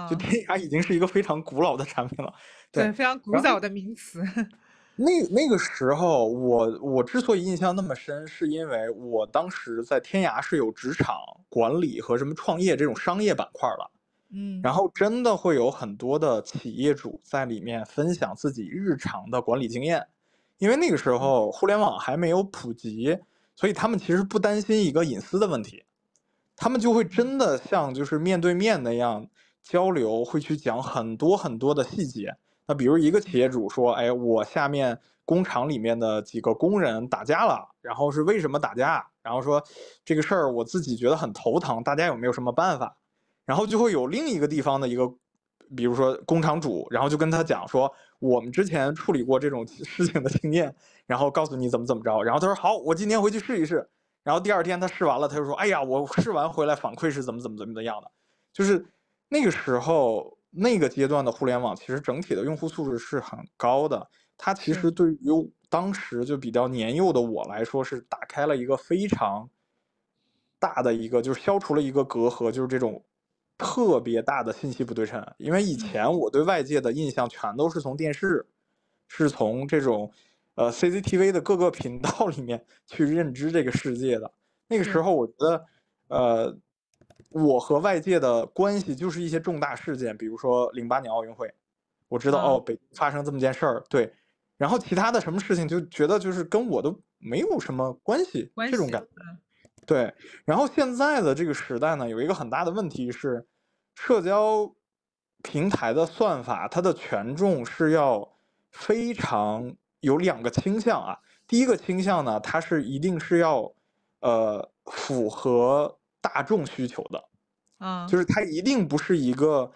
就天涯已经是一个非常古老的产品了，对，非常。古早的名词。[LAUGHS] 那那个时候，我我之所以印象那么深，是因为我当时在天涯是有职场管理和什么创业这种商业板块了，嗯，然后真的会有很多的企业主在里面分享自己日常的管理经验，因为那个时候互联网还没有普及，所以他们其实不担心一个隐私的问题，他们就会真的像就是面对面那样。交流会去讲很多很多的细节。那比如一个企业主说：“哎，我下面工厂里面的几个工人打架了，然后是为什么打架？然后说这个事儿我自己觉得很头疼，大家有没有什么办法？”然后就会有另一个地方的一个，比如说工厂主，然后就跟他讲说：“我们之前处理过这种事情的经验，然后告诉你怎么怎么着。”然后他说：“好，我今天回去试一试。”然后第二天他试完了，他就说：“哎呀，我试完回来反馈是怎么怎么怎么的样的，就是。”那个时候，那个阶段的互联网其实整体的用户素质是很高的。它其实对于当时就比较年幼的我来说，是打开了一个非常大的一个，就是消除了一个隔阂，就是这种特别大的信息不对称。因为以前我对外界的印象全都是从电视，是从这种呃 CCTV 的各个 [LAUGHS] 频道里面去认知这个世界的。那个时候，我觉得呃。我和外界的关系就是一些重大事件，比如说零八年奥运会，我知道哦，北发生这么件事儿，对，然后其他的什么事情就觉得就是跟我都没有什么关系，这种感觉，对。然后现在的这个时代呢，有一个很大的问题是，社交平台的算法它的权重是要非常有两个倾向啊，第一个倾向呢，它是一定是要呃符合。大众需求的，啊，就是它一定不是一个，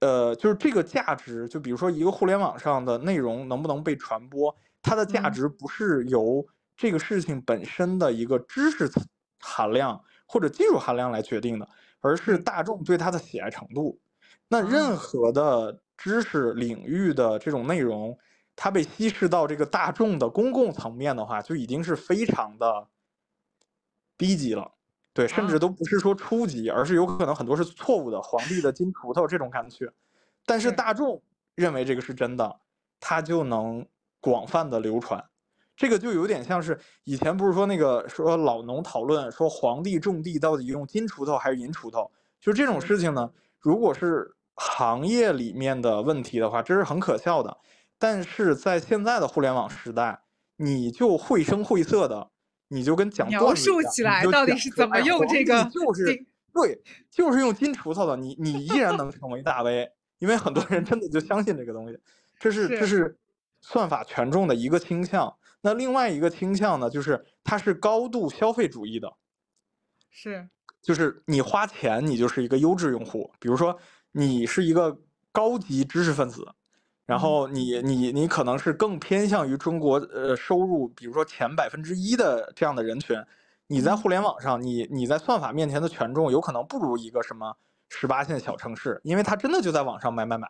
呃，就是这个价值，就比如说一个互联网上的内容能不能被传播，它的价值不是由这个事情本身的一个知识含量或者技术含量来决定的，而是大众对它的喜爱程度。那任何的知识领域的这种内容，它被稀释到这个大众的公共层面的话，就已经是非常的低级了。对，甚至都不是说初级，而是有可能很多是错误的。皇帝的金锄头这种感觉，但是大众认为这个是真的，它就能广泛的流传。这个就有点像是以前不是说那个说老农讨论说皇帝种地到底用金锄头还是银锄头，就这种事情呢，如果是行业里面的问题的话，这是很可笑的。但是在现在的互联网时代，你就绘声绘色的。你就跟讲描述起来到底是怎么用这个，就是对，就是用金锄头的，你你依然能成为大 V，因为很多人真的就相信这个东西，这是这是算法权重的一个倾向。那另外一个倾向呢，就是它是高度消费主义的，是，就是你花钱，你就是一个优质用户。比如说，你是一个高级知识分子，然后你你你可能是更偏向于中国呃收入，比如说前百分之一的这样的人群，你在互联网上，你你在算法面前的权重有可能不如一个什么十八线小城市，因为他真的就在网上买买买。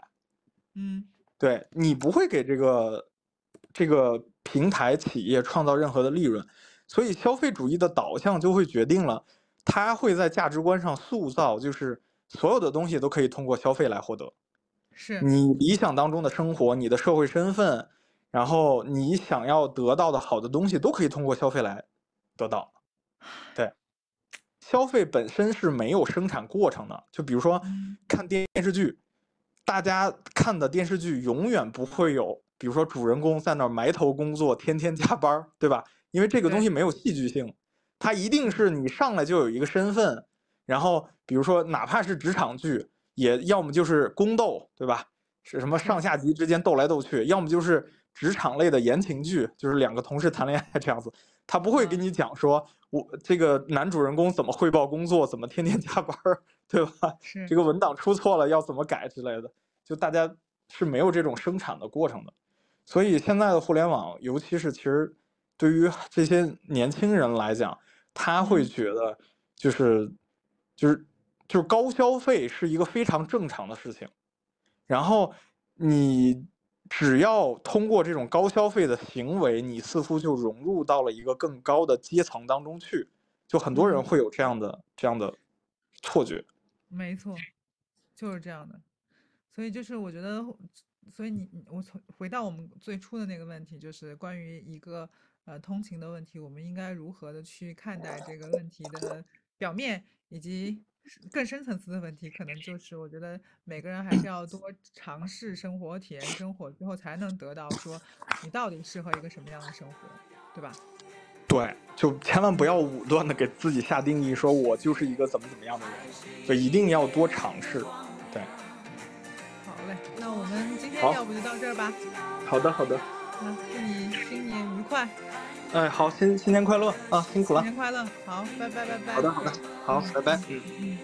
嗯，对你不会给这个这个平台企业创造任何的利润，所以消费主义的导向就会决定了，它会在价值观上塑造，就是所有的东西都可以通过消费来获得。是你理想当中的生活，你的社会身份，然后你想要得到的好的东西，都可以通过消费来得到。对，消费本身是没有生产过程的。就比如说嗯看电视剧，大家看的电视剧永远不会有，比如说主人公在那儿埋头工作，天天加班，对吧？因为这个东西没有戏剧性，它一定是你上来就有一个身份，然后比如说哪怕是职场剧，也要么就是宫斗，对吧？是什么上下级之间斗来斗去，要么就是职场类的言情剧，就是两个同事谈恋爱这样子。他不会给嗯你讲说，我这个男主人公怎么汇报工作，怎么天天加班，对吧？是这个文档出错了要怎么改之类的，就大家是没有这种生产的过程的。所以现在的互联网，尤其是其实对于这些年轻人来讲，他会嗯觉得就是就是就是高消费是一个非常正常的事情。然后你只要通过这种高消费的行为，你似乎就融入到了一个更高的阶层当中去。就很多人嗯会有这样的这样的错觉。没错，就是这样的。所以就是我觉得，所以你你我从回到我们最初的那个问题，就是关于一个呃通勤的问题，我们应该如何的去看待这个问题的表面以及是更深层次的问题，可能就是我觉得每个人还是要多尝试生活、体验生活之后，才能得到说你到底适合一个什么样的生活，对吧？对，就千万不要武断的给自己下定义，说我就是一个怎么怎么样的人，就一定要多尝试。对，好嘞，那我们今天要不就到这儿吧。好的，好的。那祝你新年愉快，哎，好，新新年快乐啊，辛苦了。新年快乐，好，拜拜拜拜。好的，好的，好，拜拜。嗯。嗯。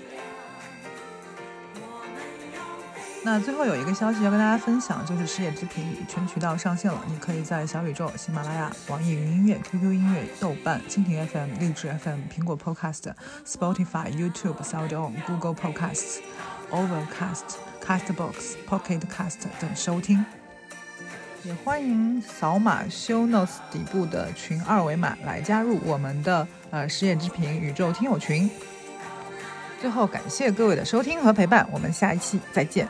那最后有一个消息要跟大家分享，就是《失业之评》全渠道上线了，你可以在小宇宙、喜马拉雅、网易云音乐、QQ 音乐、豆瓣、蜻蜓 FM、荔枝 FM、苹果 Podcast、Spotify、YouTube、SoundOn、Google Podcasts、Overcast、Castbox、Pocket Cast 等收听。也欢迎扫码 Show Notes 底部的群二维码来加入我们的呃实验之平宇宙听友群。最后感谢各位的收听和陪伴，我们下一期再见。